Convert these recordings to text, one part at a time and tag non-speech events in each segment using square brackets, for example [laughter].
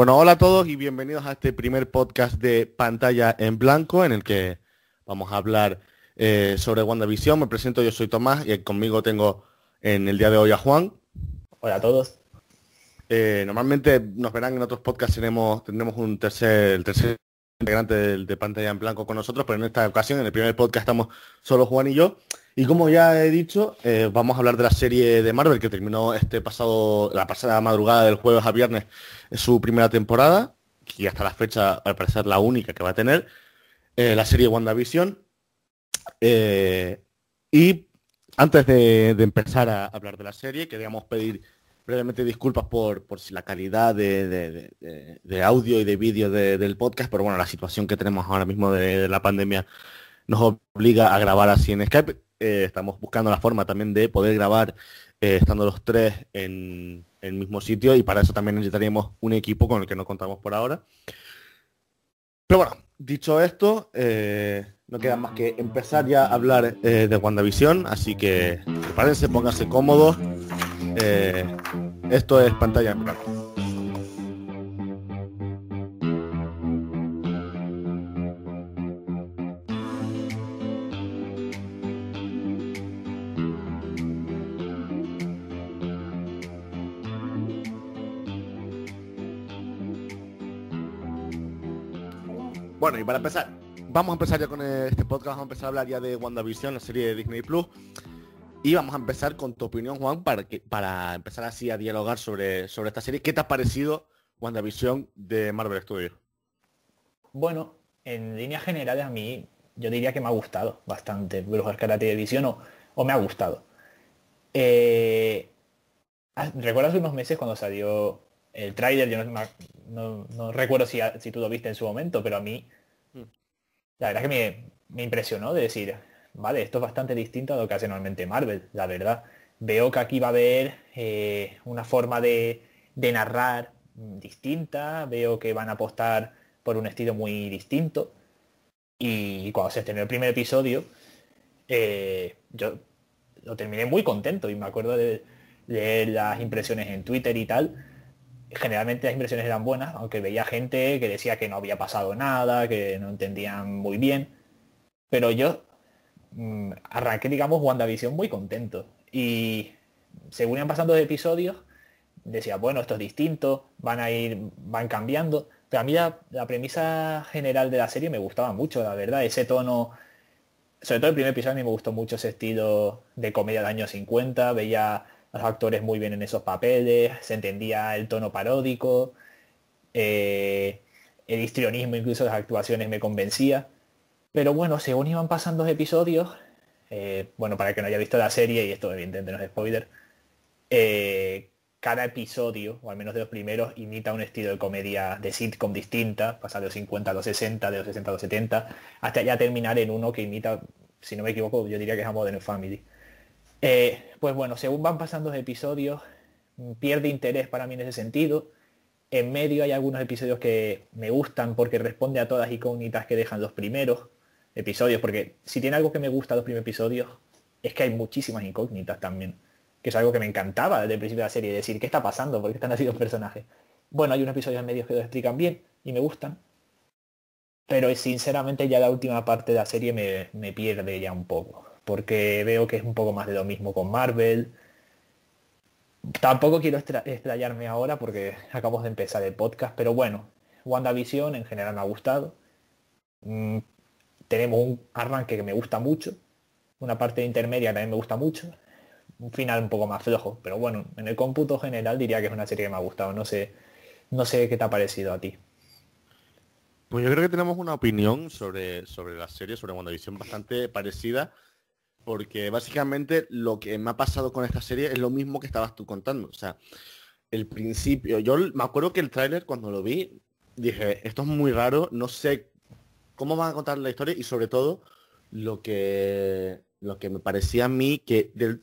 Bueno, hola a todos y bienvenidos a este primer podcast de Pantalla en Blanco en el que vamos a hablar eh, sobre WandaVision. Me presento, yo soy Tomás y conmigo tengo en el día de hoy a Juan. Hola a todos. Eh, normalmente nos verán en otros podcasts, tenemos, tendremos un tercer, el tercer integrante de, pantalla en blanco con nosotros, pero en esta ocasión, en el primer podcast, estamos solo Juan y yo. Y como ya he dicho, eh, vamos a hablar de la serie de Marvel que terminó este pasado, la pasada madrugada del jueves a viernes, su primera temporada, y hasta la fecha al parecer la única que va a tener, eh, la serie WandaVision. Eh, y antes de, de, empezar a hablar de la serie, queríamos pedir brevemente disculpas por, por si la calidad de, audio y de vídeo del podcast, pero bueno, la situación que tenemos ahora mismo de, la pandemia nos obliga a grabar así en Skype. Eh, estamos buscando la forma también de poder grabar eh, estando los tres en, el mismo sitio y para eso también necesitaríamos un equipo con el que no contamos por ahora. Pero bueno, dicho esto, eh, no queda más que empezar ya a hablar de WandaVision, así que prepárense, pónganse cómodos. Eh, esto es pantalla en. Bueno, y para empezar, vamos a empezar ya con este podcast, vamos a empezar a hablar ya de WandaVision, la serie de Disney Plus. Y vamos a empezar con tu opinión, Juan, para, que, para empezar así a dialogar sobre, sobre esta serie. ¿Qué te ha parecido WandaVision de Marvel Studios? Bueno, en líneas generales a mí yo diría que me ha gustado bastante Brujas Karate de Visión o, o, me ha gustado. Eh, ah, ¿Recuerdas unos meses cuando salió el tráiler? Yo no, recuerdo si, si, tú lo viste en su momento, pero a mí mm. la verdad que me, me impresionó de decir, vale, esto es bastante distinto a lo que hace normalmente Marvel, la verdad. Veo que aquí va a haber eh, una forma de, narrar distinta, veo que van a apostar por un estilo muy distinto. Y cuando se estrenó el primer episodio, eh, yo lo terminé muy contento y me acuerdo de leer las impresiones en Twitter y tal. Generalmente las impresiones eran buenas, aunque veía gente que decía que no había pasado nada, que no entendían muy bien. Pero yo Mm, arranqué, digamos, WandaVision muy contento. Y según iban pasando los episodios, decía, bueno, esto es distinto, van a ir, van cambiando. Pero a mí la, premisa general de la serie me gustaba mucho, la verdad. Ese tono, sobre todo el primer episodio a mí me gustó mucho ese estilo de comedia de años 50. Veía los actores muy bien en esos papeles, se entendía el tono paródico. Eh, el histrionismo incluso de las actuaciones me convencía. Pero bueno, según iban pasando los episodios, eh, bueno, para que no haya visto la serie, y esto evidentemente no es spoiler, eh, cada episodio, o al menos de los primeros, imita un estilo de comedia de sitcom distinta, pasar de los 50 a los 60, de los 60 a los 70, hasta ya terminar en uno que imita, si no me equivoco, yo diría que es a Modern Family. Eh, pues bueno, según van pasando los episodios, pierde interés para mí en ese sentido. En medio hay algunos episodios que me gustan porque responde a todas las incógnitas que dejan los primeros episodios, porque si tiene algo que me gusta los primeros episodios, es que hay muchísimas incógnitas también, que es algo que me encantaba desde el principio de la serie, decir, ¿qué está pasando? ¿Por qué están así los personajes? Bueno, hay unos episodios medios que lo explican bien y me gustan, pero sinceramente ya la última parte de la serie me pierde ya un poco, porque veo que es un poco más de lo mismo con Marvel. Tampoco quiero extrayarme ahora porque acabamos de empezar el podcast, pero bueno, WandaVision en general me ha gustado. Mm, tenemos un arranque que me gusta mucho, una parte intermedia también me gusta mucho, un final un poco más flojo, pero bueno, en el cómputo general diría que es una serie que me ha gustado, no sé, no sé qué te ha parecido a ti. Pues yo creo que tenemos una opinión sobre, sobre la serie, sobre WandaVision bastante parecida, porque básicamente lo que me ha pasado con esta serie es lo mismo que estabas tú contando. O sea, el principio, yo me acuerdo que el tráiler cuando lo vi, dije, esto es muy raro, no sé cómo van a contar la historia y sobre todo lo que lo que me parecía a mí que del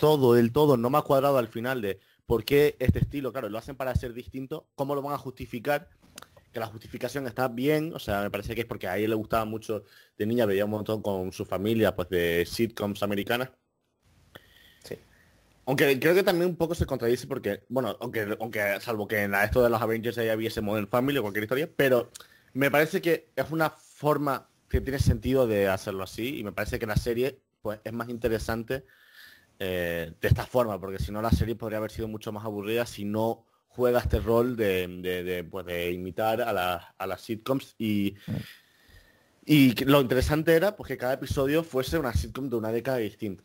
todo, del todo no me ha cuadrado al final de por qué este estilo, claro, lo hacen para ser distinto, cómo lo van a justificar, que la justificación está bien, o sea, me parece que es porque a ella le gustaba mucho de niña, veía un montón con su familia, pues de sitcoms americanas. Sí. Aunque creo que también un poco se contradice porque, bueno, aunque, aunque salvo que en esto de los Avengers ya hubiese Modern Family o cualquier historia, pero me parece que es una forma que tiene sentido de hacerlo así y me parece que la serie pues es más interesante eh, de esta forma, porque si no la serie podría haber sido mucho más aburrida si no juega este rol de, de, pues, imitar a, a, las sitcoms y, y lo interesante era pues, que cada episodio fuese una sitcom de una década distinta.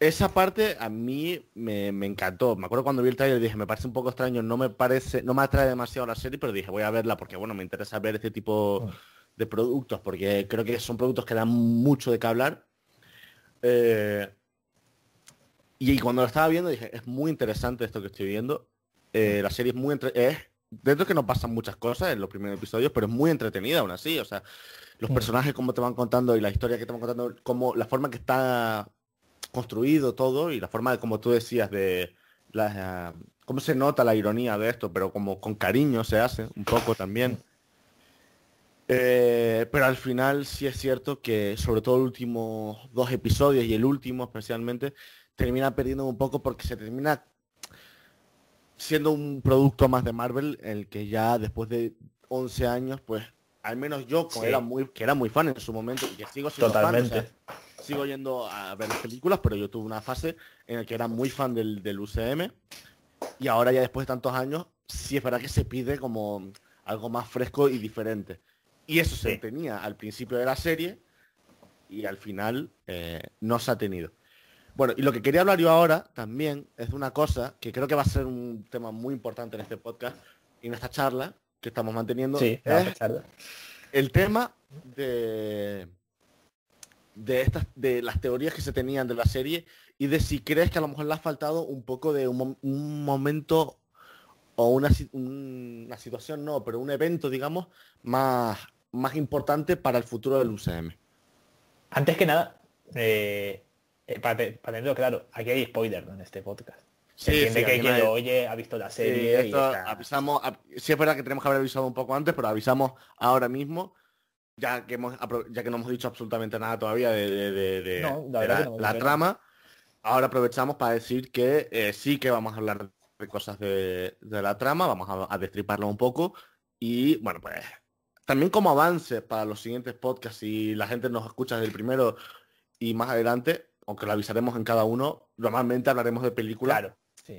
Esa parte a mí me, encantó. Me acuerdo cuando vi el trailer dije, me parece un poco extraño, no me parece, no me atrae demasiado la serie, pero dije, voy a verla porque bueno, me interesa ver este tipo de productos, porque creo que son productos que dan mucho de qué hablar. Eh, y, cuando lo estaba viendo dije, es muy interesante esto que estoy viendo. Eh, la serie es muy entre es dentro que no pasan muchas cosas en los primeros episodios, pero es muy entretenida aún así. O sea, los personajes como te van contando y la historia que te van contando, como la forma que está construido todo y la forma de como tú decías de la, cómo se nota la ironía de esto, pero como con cariño se hace un poco también. Eh, pero al final sí es cierto que sobre todo los últimos dos episodios y el último especialmente termina perdiendo un poco porque se termina siendo un producto más de Marvel, el que ya después de 11 años, pues al menos yo, que, era muy, que era muy fan en su momento y que sigo siendo Totalmente. sigo yendo a ver las películas, pero yo tuve una fase en la que era muy fan del, del UCM y ahora ya después de tantos años, sí es verdad que se pide como algo más fresco y diferente. Y eso se tenía al principio de la serie y al final eh, no se ha tenido. Bueno, y lo que quería hablar yo ahora también es de una cosa que creo que va a ser un tema muy importante en este podcast y en esta charla que estamos manteniendo. Sí, es el tema de de estas de las teorías que se tenían de la serie y de si crees que a lo mejor le ha faltado un poco de un, momento o una, una, situación no pero un evento digamos más más importante para el futuro del UCM antes que nada eh, eh, para, tenerlo claro, aquí hay spoiler en este podcast. Sí, que quien lo oye ha visto la serie. y avisamos, sí es verdad que tenemos que haber avisado un poco antes, pero avisamos ahora mismo, ya que hemos ya que no hemos dicho absolutamente nada todavía de, la, trama. Ahora aprovechamos para decir que eh, sí que vamos a hablar de cosas de, la trama, vamos a, a destriparlo un poco y bueno pues también como avance para los siguientes podcasts y la gente nos escucha desde el primero y más adelante aunque lo avisaremos en cada uno, normalmente hablaremos de películas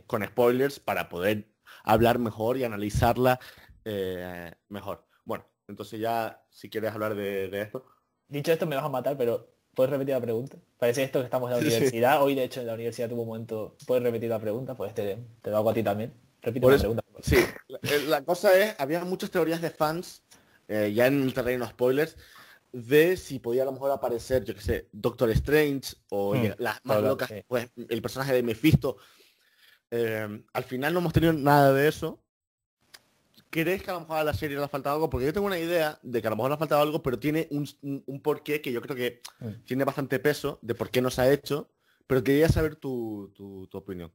con spoilers para poder hablar mejor y analizarla eh, mejor. Bueno, entonces ya si quieres hablar de, esto. Dicho esto me vas a matar, pero ¿puedes repetir la pregunta? Parece esto que estamos en la [laughs] universidad. Hoy de hecho en la universidad tuvo un momento. ¿Puedes repetir la pregunta? Pues te, te lo hago a ti también. Repite la pregunta. Sí, la, cosa es, había muchas teorías de fans, eh, ya en el terreno spoilers, de si podía a lo mejor aparecer, yo que sé, Doctor Strange o hmm, las más locas, pues el personaje de Mephisto. Eh, al final no hemos tenido nada de eso. ¿Crees que a lo mejor a la serie le ha faltado algo? Porque yo tengo una idea de que a lo mejor le ha faltado algo, pero tiene un, porqué que yo creo que hmm. tiene bastante peso de por qué no se ha hecho. Pero quería saber tu, opinión.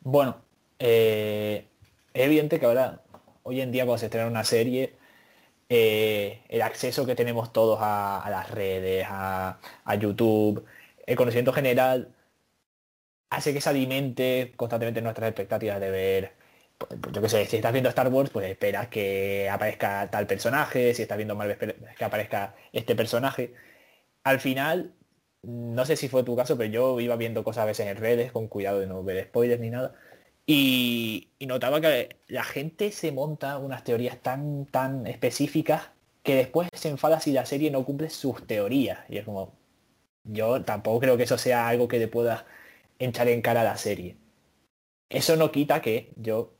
Bueno, eh, es evidente que ahora, hoy en día cuando se estrena una serie, eh, el acceso que tenemos todos a, las redes, a, YouTube, el conocimiento general, hace que se alimente constantemente nuestras expectativas de ver, pues, yo qué sé, si estás viendo Star Wars, pues esperas que aparezca tal personaje, si estás viendo Marvel, que aparezca este personaje. Al final, no sé si fue tu caso, pero yo iba viendo cosas a veces en redes, con cuidado de no ver spoilers ni nada, y, notaba que la gente se monta unas teorías tan, tan específicas que después se enfada si la serie no cumple sus teorías. Y es como, yo tampoco creo que eso sea algo que le pueda echar en cara a la serie. Eso no quita que yo,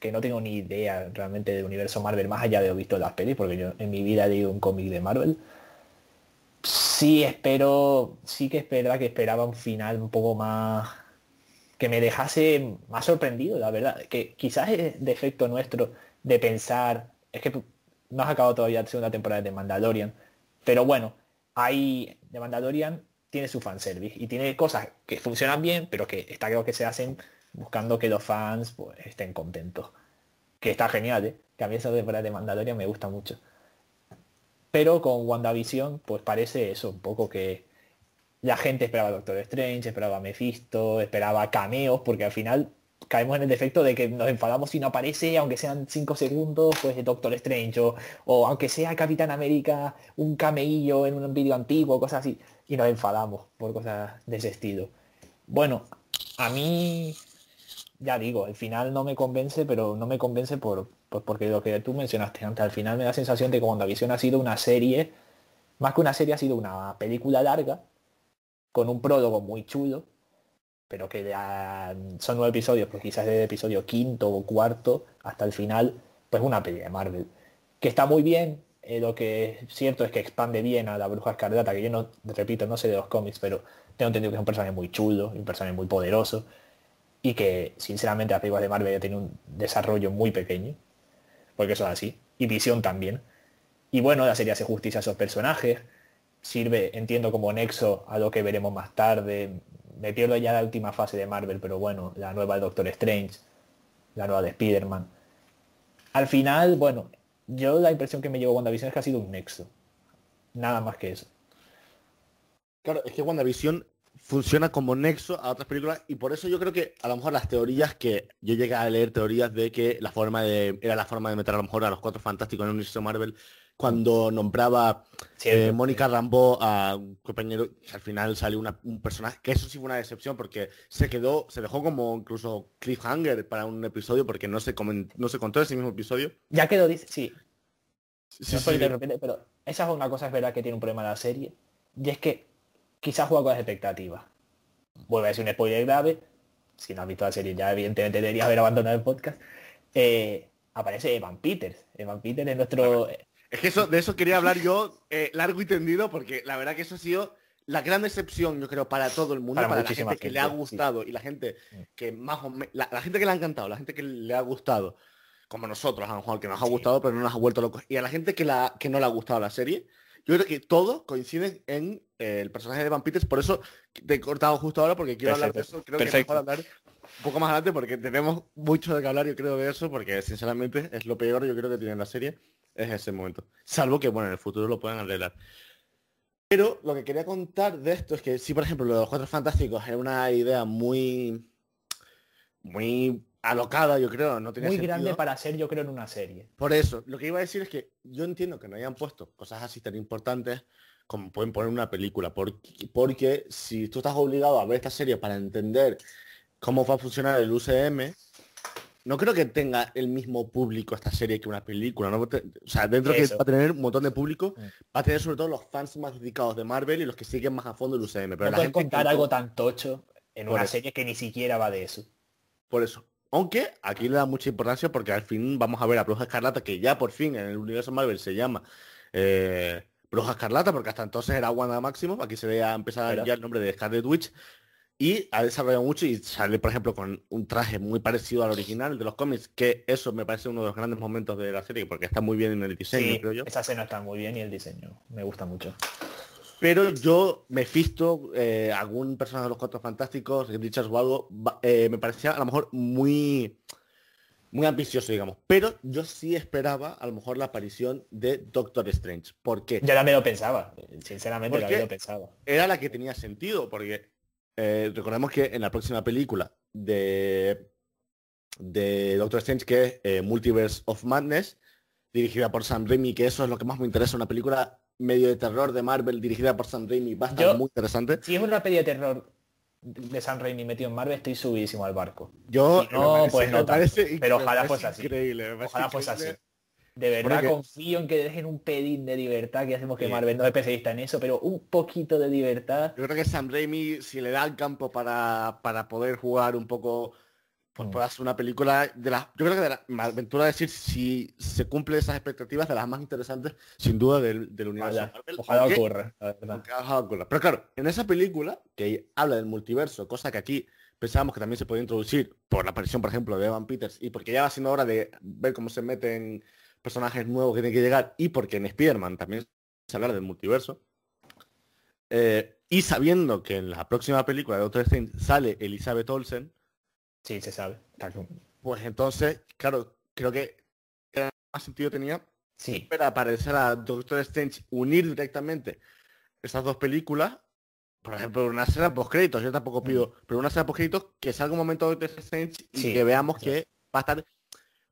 que no tengo ni idea realmente del universo Marvel más allá de haber visto las pelis, porque yo en mi vida he leído un cómic de Marvel. Sí espero, sí que es verdad que esperaba un final un poco más que me dejase más sorprendido, la verdad. Que quizás es defecto nuestro de pensar, es que no has acabado todavía la segunda temporada de Mandalorian, pero bueno, hay de Mandalorian tiene su fanservice y tiene cosas que funcionan bien, pero que está creo que se hacen buscando que los fans pues, estén contentos. Que está genial, ¿eh? que a mí esa temporada de Mandalorian me gusta mucho. Pero con WandaVision, pues parece eso, un poco que La gente esperaba Doctor Strange, esperaba Mephisto, esperaba cameos, porque al final caemos en el defecto de que nos enfadamos si no aparece, aunque sean 5 segundos, pues Doctor Strange, o, aunque sea Capitán América, un cameillo en un vídeo antiguo, cosas así, y nos enfadamos por cosas de ese estilo. Bueno, a mí, ya digo, al final no me convence, pero no me convence por, pues porque lo que tú mencionaste antes, al final me da sensación de que WandaVision ha sido una serie, más que una serie, ha sido una película larga, con un prólogo muy chulo, pero que son nueve episodios, pues quizás desde el episodio quinto o cuarto hasta el final, pues una peli de Marvel. Que está muy bien, eh, lo que es cierto es que expande bien a la Bruja Escarlata, que yo no, repito, no sé de los cómics, pero tengo entendido que es un personaje muy chulo, un personaje muy poderoso, y que sinceramente las películas de Marvel ya tienen un desarrollo muy pequeño, porque es así, y Visión también. Y bueno, la serie hace justicia a esos personajes, sirve, entiendo, como nexo a lo que veremos más tarde, me pierdo ya la última fase de Marvel, pero bueno, la nueva de Doctor Strange, la nueva de Spider-Man. Al final, bueno, yo la impresión que me llevo WandaVision es que ha sido un nexo. Nada más que eso. Claro, es que WandaVision funciona como nexo a otras películas y por eso yo creo que a lo mejor las teorías que yo llegué a leer teorías de que la forma de era la forma de meter a lo mejor a los cuatro fantásticos en el universo Marvel cuando nombraba eh, Mónica Rambo a un compañero, al final salió un personaje, que eso sí fue una decepción porque se quedó, se dejó como incluso cliffhanger para un episodio porque no se, no se contó ese mismo episodio. Ya quedó, dice, sí. sí, pero esa es una cosa, es verdad que tiene un problema la serie, y es que quizás juega con las expectativas. Vuelve a ser un spoiler grave, si no has visto la serie ya evidentemente debería haber abandonado el podcast. Eh, aparece Evan Peters. Evan Peters es nuestro... Es que eso, de eso quería hablar yo eh, largo y tendido, porque la verdad que eso ha sido la gran decepción, yo creo, para todo el mundo, para, la gente, que le ha gustado y la gente que más o menos, la, gente que le ha encantado, la gente que le ha gustado, como nosotros, a lo mejor, que nos ha gustado, pero no nos ha vuelto locos, y a la gente que, la, que no le ha gustado la serie, yo creo que todos coinciden en eh, el personaje de Van Peters, por eso te he cortado justo ahora, porque quiero hablar de eso, creo que mejor hablar un poco más adelante, porque tenemos mucho de que hablar, yo creo, de eso, porque sinceramente es lo peor, yo creo que tiene la serie es ese momento. Salvo que, bueno, en el futuro lo puedan arreglar. Pero lo que quería contar de esto es que si, por ejemplo, lo de los Cuatro Fantásticos es una idea muy... muy alocada, yo creo, no Muy grande para ser, yo creo, en una serie. Por eso, lo que iba a decir es que yo entiendo que no hayan puesto cosas así tan importantes como pueden poner una película, porque, porque si tú estás obligado a ver esta serie para entender cómo va a funcionar el UCM, no creo que tenga el mismo público esta serie que una película. ¿no? O sea, dentro que va a tener un montón de público, mm. va a tener sobre todo los fans más dedicados de Marvel y los que siguen más a fondo el UCM. Pero no la contar algo tan tocho en una serie que ni siquiera va de eso. Por eso. Aunque aquí le da mucha importancia porque al fin vamos a ver a Bruja Escarlata, que ya por fin en el universo Marvel se llama eh, Bruja Escarlata, porque hasta entonces era Wanda Máximo. Aquí se ve a empezar ya el nombre de Scarlet Witch y ha desarrollado mucho y sale, por ejemplo, con un traje muy parecido al original de los cómics, que eso me parece uno de los grandes momentos de la serie, porque está muy bien en el diseño, creo yo. Esa escena está muy bien y el diseño me gusta mucho. Pero yo, me fisto eh, algún personaje de los Cuatro Fantásticos, Richards o algo, eh, me parecía a lo mejor muy muy ambicioso, digamos. Pero yo sí esperaba a lo mejor la aparición de Doctor Strange. ¿Por qué? Ya la me lo pensaba, sinceramente la me lo pensaba. Era la que tenía sentido, porque eh, recordemos que en la próxima película de, de Doctor Strange, que es eh, Multiverse of Madness, dirigida por Sam Raimi, que eso es lo que más me interesa, una película medio de terror de Marvel dirigida por Sam Raimi, va a estar muy interesante. Si es una peli de terror de Sam Raimi metido en Marvel, estoy subidísimo al barco. Yo, no, pues no, pero ojalá fuese así. Ojalá fuese así. De verdad confío en que dejen un pedín de libertad, que hacemos que Marvel no es especialista en eso, pero un poquito de libertad. Yo creo que Sam Raimi, si le da el campo para, para poder jugar un poco, pues mm. puede hacer una película de las, yo creo que de la, me aventura decir si se cumple esas expectativas de las más interesantes, sin duda, del, del universo Marvel. Ojalá ocurra, Pero claro, en esa película, que habla del multiverso, cosa que aquí pensábamos que también se podía introducir por la aparición, por ejemplo, de Evan Peters, y porque ya va siendo hora de ver cómo se meten personajes nuevos que tienen que llegar y porque en Spider-Man también se habla del multiverso. Eh, y sabiendo que en la próxima película de Doctor Strange sale Elizabeth Olsen. Sí, se sabe. Pues entonces, claro, creo que más sentido tenía sí. para aparecer a Doctor Strange unir directamente esas dos películas por ejemplo, una escena post créditos, yo tampoco pido, mm. pero una escena post créditos que salga un momento de Strange y que veamos que va a estar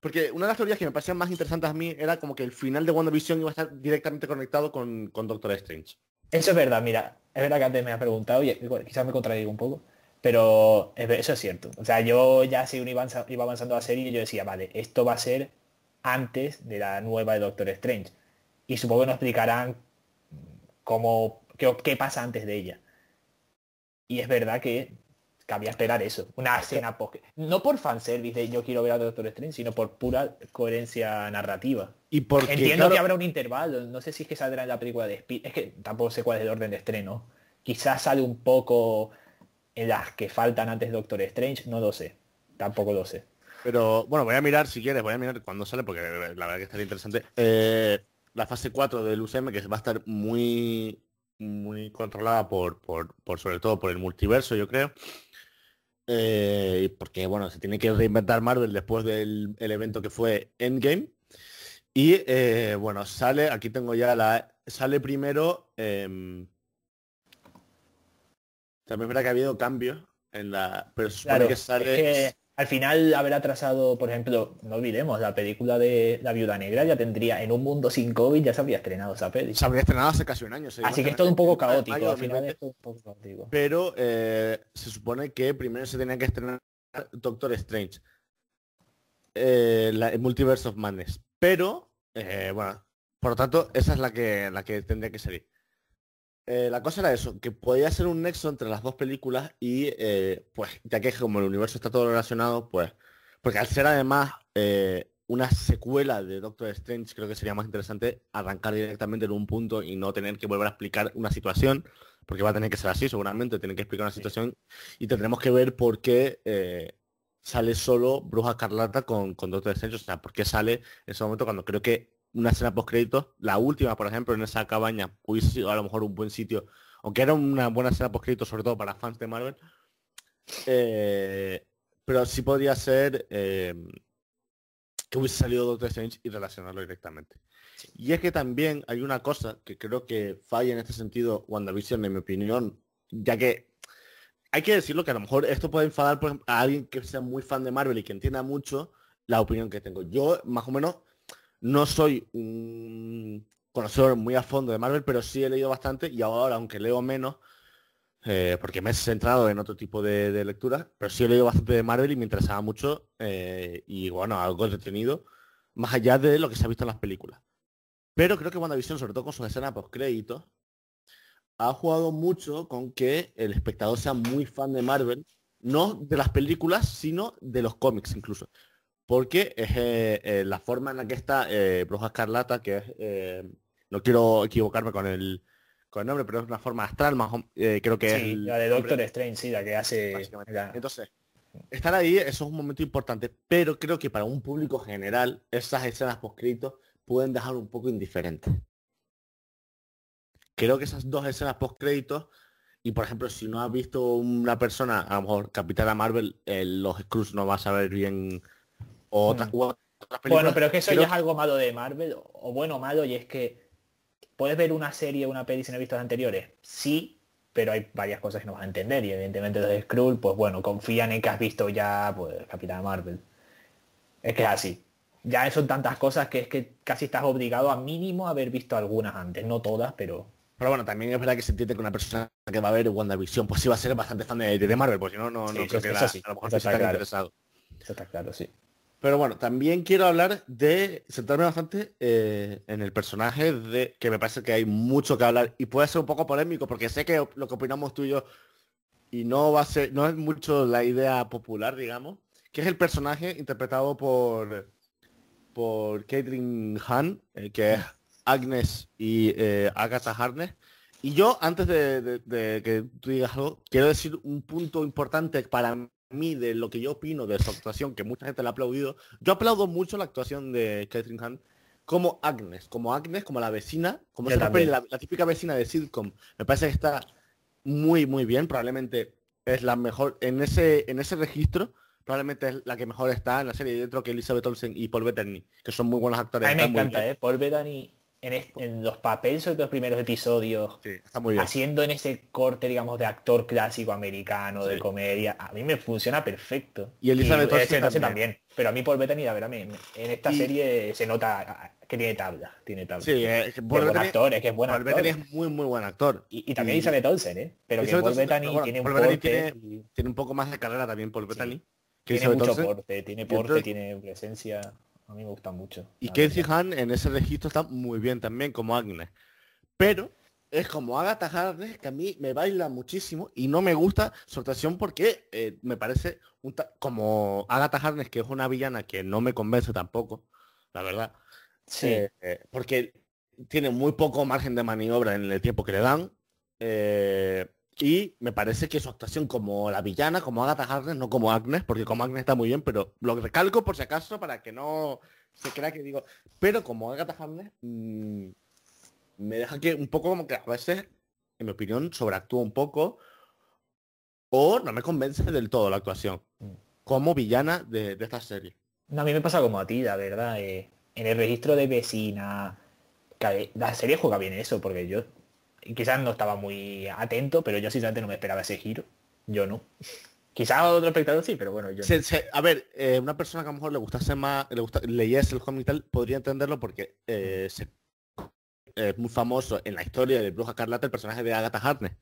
porque una de las teorías que me parecían más interesantes a mí era como que el final de WandaVision iba a estar directamente conectado con, Doctor Strange. Eso es verdad, mira, es verdad que antes me ha preguntado y quizás me contradigo un poco, pero eso es cierto. O sea, yo ya si iba avanzando la serie yo decía, vale, esto va a ser antes de la nueva de Doctor Strange. Y supongo que nos explicarán cómo, qué pasa antes de ella. Y es verdad que cabía esperar eso. Una escena post No por fanservice de yo quiero ver a Doctor Strange, sino por pura coherencia narrativa. Y porque, Entiendo que habrá un intervalo. No sé si es que saldrá en la película de Speed. Es que tampoco sé cuál es el orden de estreno. Quizás sale un poco en las que faltan antes Doctor Strange. No lo sé. Tampoco lo sé. Pero bueno, voy a mirar si quieres, voy a mirar cuando sale, porque la verdad que estaría interesante. Eh, la fase 4 del UCM, que va a estar muy muy controlada por, por, por sobre todo por el multiverso, yo creo. Eh, porque bueno, se tiene que reinventar Marvel después del evento que fue Endgame. Y eh, bueno, sale, aquí tengo ya la, sale primero, em, también es verdad que ha habido cambios en la, pero supone que sale al final haber atrasado, por ejemplo, no olvidemos, la película de La Viuda Negra ya tendría, en un mundo sin COVID ya se habría estrenado esa peli. Se habría estrenado hace casi un año. Así que es todo un poco caótico, al final es todo un poco caótico. Pero eh, se supone que primero se tenía que estrenar Doctor Strange. Eh, el Multiverse of Madness. Pero, eh, bueno, por lo tanto, esa es la que, la que tendría que salir. Eh, la cosa era eso, que podía ser un nexo entre las dos películas y eh, pues ya que como el universo está todo relacionado, pues porque al ser además eh, una secuela de Doctor Strange creo que sería más interesante arrancar directamente en un punto y no tener que volver a explicar una situación, porque va a tener que ser así seguramente, tener que explicar una situación y tendremos que ver por qué sale solo Bruja Carlata con, con Doctor Strange, o sea, por qué sale en ese momento cuando creo que una escena post créditos, la última, por ejemplo, en esa cabaña, hubiese sido a lo mejor un buen sitio, aunque era una buena escena post créditos, sobre todo para fans de Marvel. Eh, pero sí podría ser eh, que hubiese salido Doctor Strange y relacionarlo directamente. Y es que también hay una cosa que creo que falla en este sentido WandaVision, en mi opinión, ya que hay que decirlo que a lo mejor esto puede enfadar a alguien que sea muy fan de Marvel y que entienda mucho la opinión que tengo. Yo más o menos no soy un conocedor muy a fondo de Marvel, pero sí he leído bastante y ahora, aunque leo menos, eh, porque me he centrado en otro tipo de, lecturas, pero sí he leído bastante de Marvel y me interesaba mucho eh, y bueno, algo entretenido, más allá de lo que se ha visto en las películas. Pero creo que WandaVision, sobre todo con sus escenas post créditos, ha jugado mucho con que el espectador sea muy fan de Marvel, no de las películas, sino de los cómics incluso porque es eh, eh, la forma en la que está eh, Bruja Escarlata, que es, no quiero equivocarme con el, con el nombre, pero es una forma astral, más creo que es... la de Doctor Strange, sí, la que hace... Entonces, estar ahí, eso es un momento importante, pero creo que para un público general, esas escenas poscritos pueden dejar un poco indiferente. Creo que esas dos escenas post créditos y por ejemplo si no has visto una persona a lo mejor Capitana Marvel los Screws no va a saber bien Mm. Bueno, pero es que eso ya es algo malo de Marvel, o bueno o malo, y es que puedes ver una serie o una peli si no has visto las anteriores. Sí, pero hay varias cosas que no vas a entender. Y evidentemente los de Skrull, pues bueno, confían en que has visto ya pues Capitán Marvel. Es que es así. Ya son tantas cosas que es que casi estás obligado a mínimo haber visto algunas antes, no todas, pero. Pero bueno, también es verdad que se entiende que una persona que va a ver WandaVision, pues sí va a ser bastante fan de, Marvel, pues si no, no, no creo que a lo mejor está interesado. Eso está claro, sí. Pero bueno, también quiero hablar de centrarme bastante eh, en el personaje de que me parece que hay mucho que hablar y puede ser un poco polémico porque sé que lo que opinamos tú y yo y no va a ser, no es mucho la idea popular, digamos, que es el personaje interpretado por por Caitlin Han, eh, que es Agnes y eh, Agatha Harness. Y yo, antes de, de, que tú digas algo, quiero decir un punto importante para mí de lo que yo opino de su actuación, que mucha gente le ha aplaudido, yo aplaudo mucho la actuación de Catherine Hunt como Agnes, como Agnes, como la vecina, como la, la, típica vecina de sitcom. Me parece que está muy, muy bien. Probablemente es la mejor, en ese, en ese registro, probablemente es la que mejor está en la serie dentro que Elizabeth Olsen y Paul Bettany, que son muy buenos actores. A mí me encanta, ¿eh? Paul Bettany en, los papeles de los primeros episodios, está muy bien. haciendo en ese corte, digamos, de actor clásico americano, de comedia, a mí me funciona perfecto. Y Elizabeth y, también. Pero a mí Paul Bettany, la verdad, en esta serie se nota que tiene tabla, tiene tabla. Sí, es, que buen actor, es que es buen Paul Bettany es muy, muy buen actor. Y, también Elizabeth Olsen, ¿eh? Pero que Paul Bettany tiene un porte... Tiene, un poco más de carrera también Paul Bettany. tiene mucho porte, tiene porte, tiene presencia. A mí me gusta mucho. Y Casey Han en ese registro está muy bien también como Agnes. Pero es como Agatha Harkness que a mí me baila muchísimo y no me gusta su actuación porque eh, me parece un como Agatha Harkness que es una villana que no me convence tampoco, la verdad. Sí. Eh, eh, porque tiene muy poco margen de maniobra en el tiempo que le dan. Y me parece que su actuación como la villana, como Agatha Harkness, no como Agnes, porque como Agnes está muy bien, pero lo recalco por si acaso para que no se crea que digo. Pero como Agatha Harkness, mm, me deja que un poco como que a veces, en mi opinión, sobreactúa un poco o no me convence del todo la actuación mm. como villana de, esta serie. No, a mí me pasa como a ti, la verdad. Eh, en el registro de vecina, la serie juega bien eso, porque yo quizás no estaba muy atento, pero yo sinceramente no me esperaba ese giro. Yo no. Quizás a otro espectador sí, pero bueno, yo. a ver, eh, una persona que a lo mejor le gustase más, le gusta, leyese el cómic y tal, podría entenderlo porque eh, se es muy famoso en la historia de Bruja Carlata el personaje de Agatha Harkness.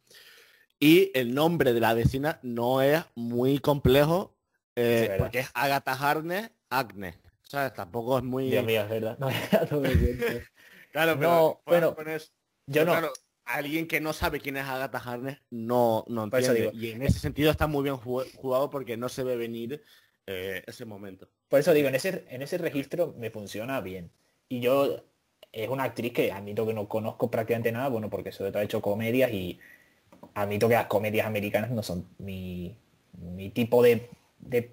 Y el nombre de la vecina no es muy complejo eh, porque es Agatha Harkness Agnes. ¿Sabes? Tampoco es muy... Dios mío, es verdad. [laughs] No, [laughs] claro, pero no, bueno, yo no. Alguien que no sabe quién es Agatha Harkness no, no entiende. y en ese sentido está muy bien jugado porque no se ve venir eh, ese momento. Por eso digo, en ese, en ese registro me funciona bien. Y yo es una actriz que admito que no conozco prácticamente nada, bueno, porque sobre todo ha hecho comedias y admito que las comedias americanas no son mi, tipo de,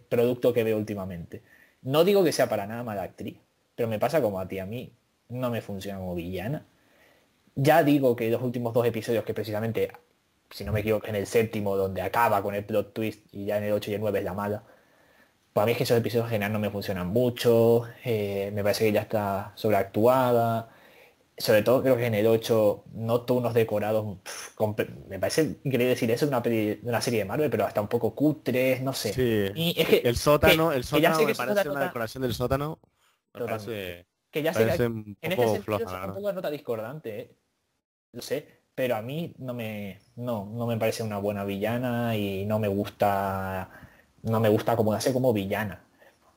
producto que veo últimamente. No digo que sea para nada mala actriz, pero me pasa como a ti, a mí no me funciona como villana. Ya digo que los últimos dos episodios que precisamente, si no me equivoco, en el séptimo, donde acaba con el plot twist y ya en el 8 y el 9 es la mala, para mí es que esos episodios en general no me funcionan mucho, eh, me parece que ya está sobreactuada. Sobre todo creo que en el 8 noto unos decorados, me parece increíble decir eso, una, una serie de Marvel, pero hasta un poco cutres, no sé. Y es que, el sótano, el sótano me parece una decoración del sótano. Que ya sé que en este sentido es un poco nota discordante, ¿eh? lo sé, pero a mí no me, no, no me parece una buena villana y no me gusta no me gusta como hace como villana.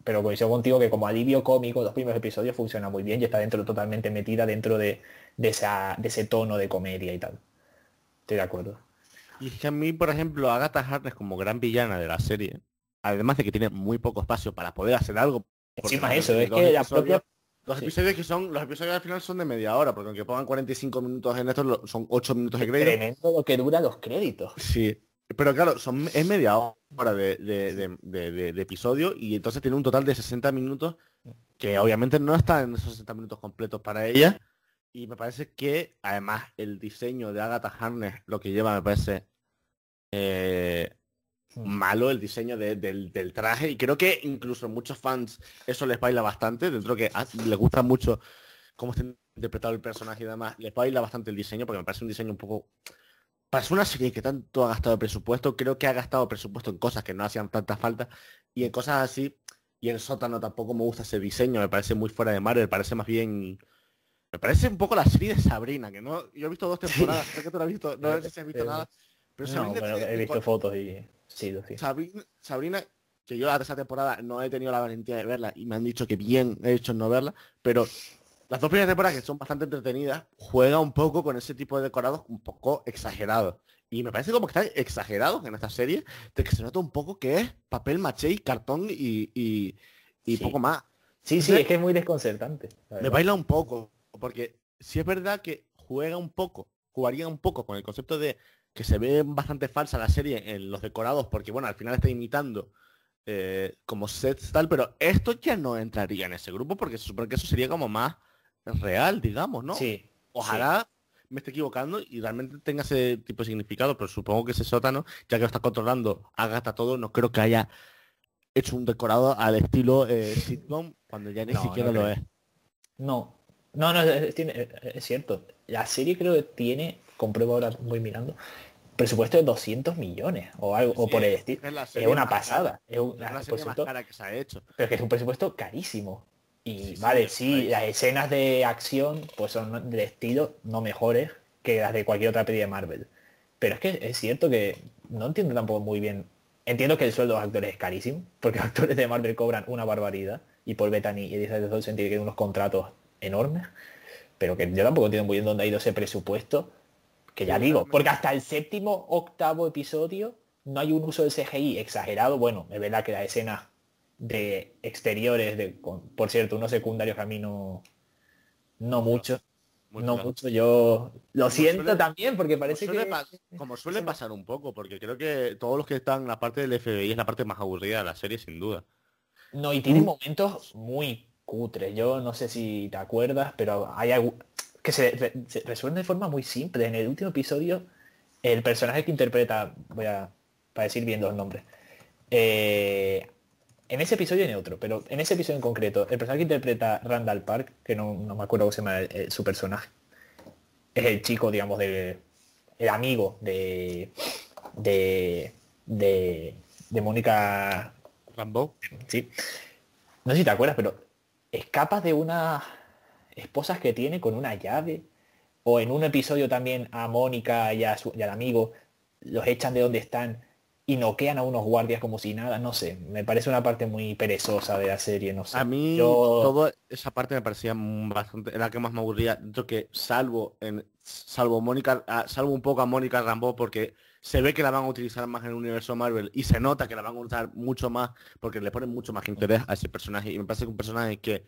Pero coincido contigo que como alivio cómico los primeros episodios funciona muy bien y está dentro totalmente metida dentro de, de, esa, de ese tono de comedia y tal. Estoy de acuerdo. Y es que a mí, por ejemplo, Agatha Harkness como gran villana de la serie, además de que tiene muy poco espacio para poder hacer algo. Encima eso, es que la propia... Los episodios que son, los episodios al final son de media hora, porque aunque pongan 45 minutos en esto, son 8 minutos de crédito. Tremendo lo que dura los créditos. Sí, pero claro, son, es media hora de, episodio y entonces tiene un total de 60 minutos que obviamente no están en esos 60 minutos completos para ella. Y me parece que además el diseño de Agatha Harness lo que lleva me parece eh. Malo el diseño del, traje y creo que incluso muchos fans eso les baila bastante dentro que les gusta mucho cómo está interpretado el personaje y demás les baila bastante el diseño porque me parece un diseño un poco para una serie que tanto ha gastado presupuesto, creo que ha gastado presupuesto en cosas que no hacían tanta falta y en cosas así. Y en sótano tampoco me gusta ese diseño, me parece muy fuera de Marvel, me parece más bien... Me parece un poco la serie de Sabrina, que no... Yo he visto dos temporadas, creo que tú la has visto, no [laughs] sé si has visto nada. Pero Sabrina he visto fotos y... Sí, sí. Sabrina, Sabrina, que yo tercera temporada no he tenido la valentía de verla y me han dicho que bien he hecho en no verla, pero las dos primeras temporadas, que son bastante entretenidas, juega un poco con ese tipo de decorados un poco exagerados. Y me parece como que están exagerados en esta serie, de que se nota un poco que es papel maché y cartón y, poco más. Sí, sí, es que es muy desconcertante. Me baila un poco, porque si es verdad que juega un poco, jugaría un poco con el concepto de que se ve bastante falsa la serie en los decorados, porque bueno, al final está imitando eh, como sets tal, pero esto ya no entraría en ese grupo, porque se supone que eso sería como más real, digamos, ¿no? Sí. Ojalá me esté equivocando y realmente tenga ese tipo de significado, pero supongo que ese sótano, ya que lo está controlando, agata todo, no creo que haya hecho un decorado al estilo eh, [laughs] sitcom cuando ya ni siquiera lo es. No, No, no, es, tiene- es cierto. La serie creo que tiene, compruebo ahora, voy mirando, presupuesto de 200 millones o algo, o por el es- estilo. es Es una cara. pasada. Es un Es la serie más presupuesto- cara que se ha hecho. pero que es un presupuesto carísimo. Y Sí, vale, es sí, las escenas de acción pues son de estilo no mejores que las de cualquier otra peli de Marvel. Pero es que es cierto que no entiendo tampoco muy bien. Entiendo que el sueldo de los actores es carísimo, porque los actores de Marvel cobran una barbaridad y Paul Bettany y Elizabeth Olsen tienen unos contratos enormes, pero que yo tampoco entiendo muy bien dónde ha ido ese presupuesto, que ya digo, porque hasta el séptimo, octavo episodio no hay un uso del CGI exagerado. Bueno, es verdad que las escenas de exteriores, de, con- por cierto, unos secundarios a mí no, no mucho, Muy no claro. mucho, yo lo siento suele- también, porque parece que... como suele pasar un poco, porque creo que todos los que están en la parte del FBI es la parte más aburrida de la serie, sin duda. No, y tiene Mm. momentos muy cutres. Yo no sé si te acuerdas, pero hay algo que se, re- se resuelven de forma muy simple. En el último episodio, el personaje que interpreta, voy a para decir bien los nombres. eh, en ese episodio y en otro, pero en ese episodio en concreto, el personaje que interpreta Randall Park, que no, no me acuerdo cómo se llama el- el- su personaje, es el chico, digamos, de el amigo de de de, de Mónica Rambo. Sí. No sé si te acuerdas, pero escapas de unas esposas que tiene con una llave. O en un episodio también a Mónica y, a su- y al amigo los echan de donde están y noquean a unos guardias como si nada. No sé, me parece una parte muy perezosa de la serie, no sé. A mí Yo- toda esa parte me parecía bastante, la que más me aburría, que salvo en salvo Mónica, ah, salvo un poco a Mónica Rambo porque se ve que la van a utilizar más en el universo Marvel y se nota que la van a usar mucho más porque le ponen mucho más interés a ese personaje y me parece que un personaje que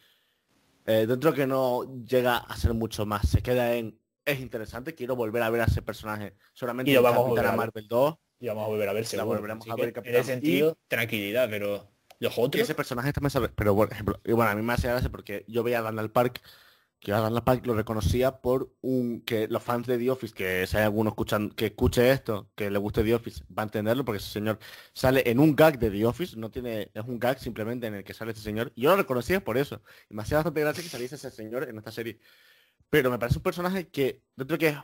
eh, dentro que no llega a ser mucho más, se queda en es interesante, quiero volver a ver a ese personaje solamente Y lo en vamos a volver a. Marvel 2 Y vamos a volver a ver seguro. volveremos a ver, en Capitán. ese sentido, tranquilidad, pero los Y otros... ese personaje también sabe, pero por ejemplo, y bueno, a mí me hace gracia porque yo veía a Randall Park, que a Randall Park lo reconocía por un que los fans de The Office, que si hay alguno escuchan, que escuche esto, que le guste The Office, va a entenderlo porque ese señor sale en un gag de The Office, no tiene, es un gag simplemente en el que sale ese señor. Yo lo reconocía por eso. Y me hacía bastante gracia que saliese ese señor en esta serie. Pero me parece un personaje que, dentro que es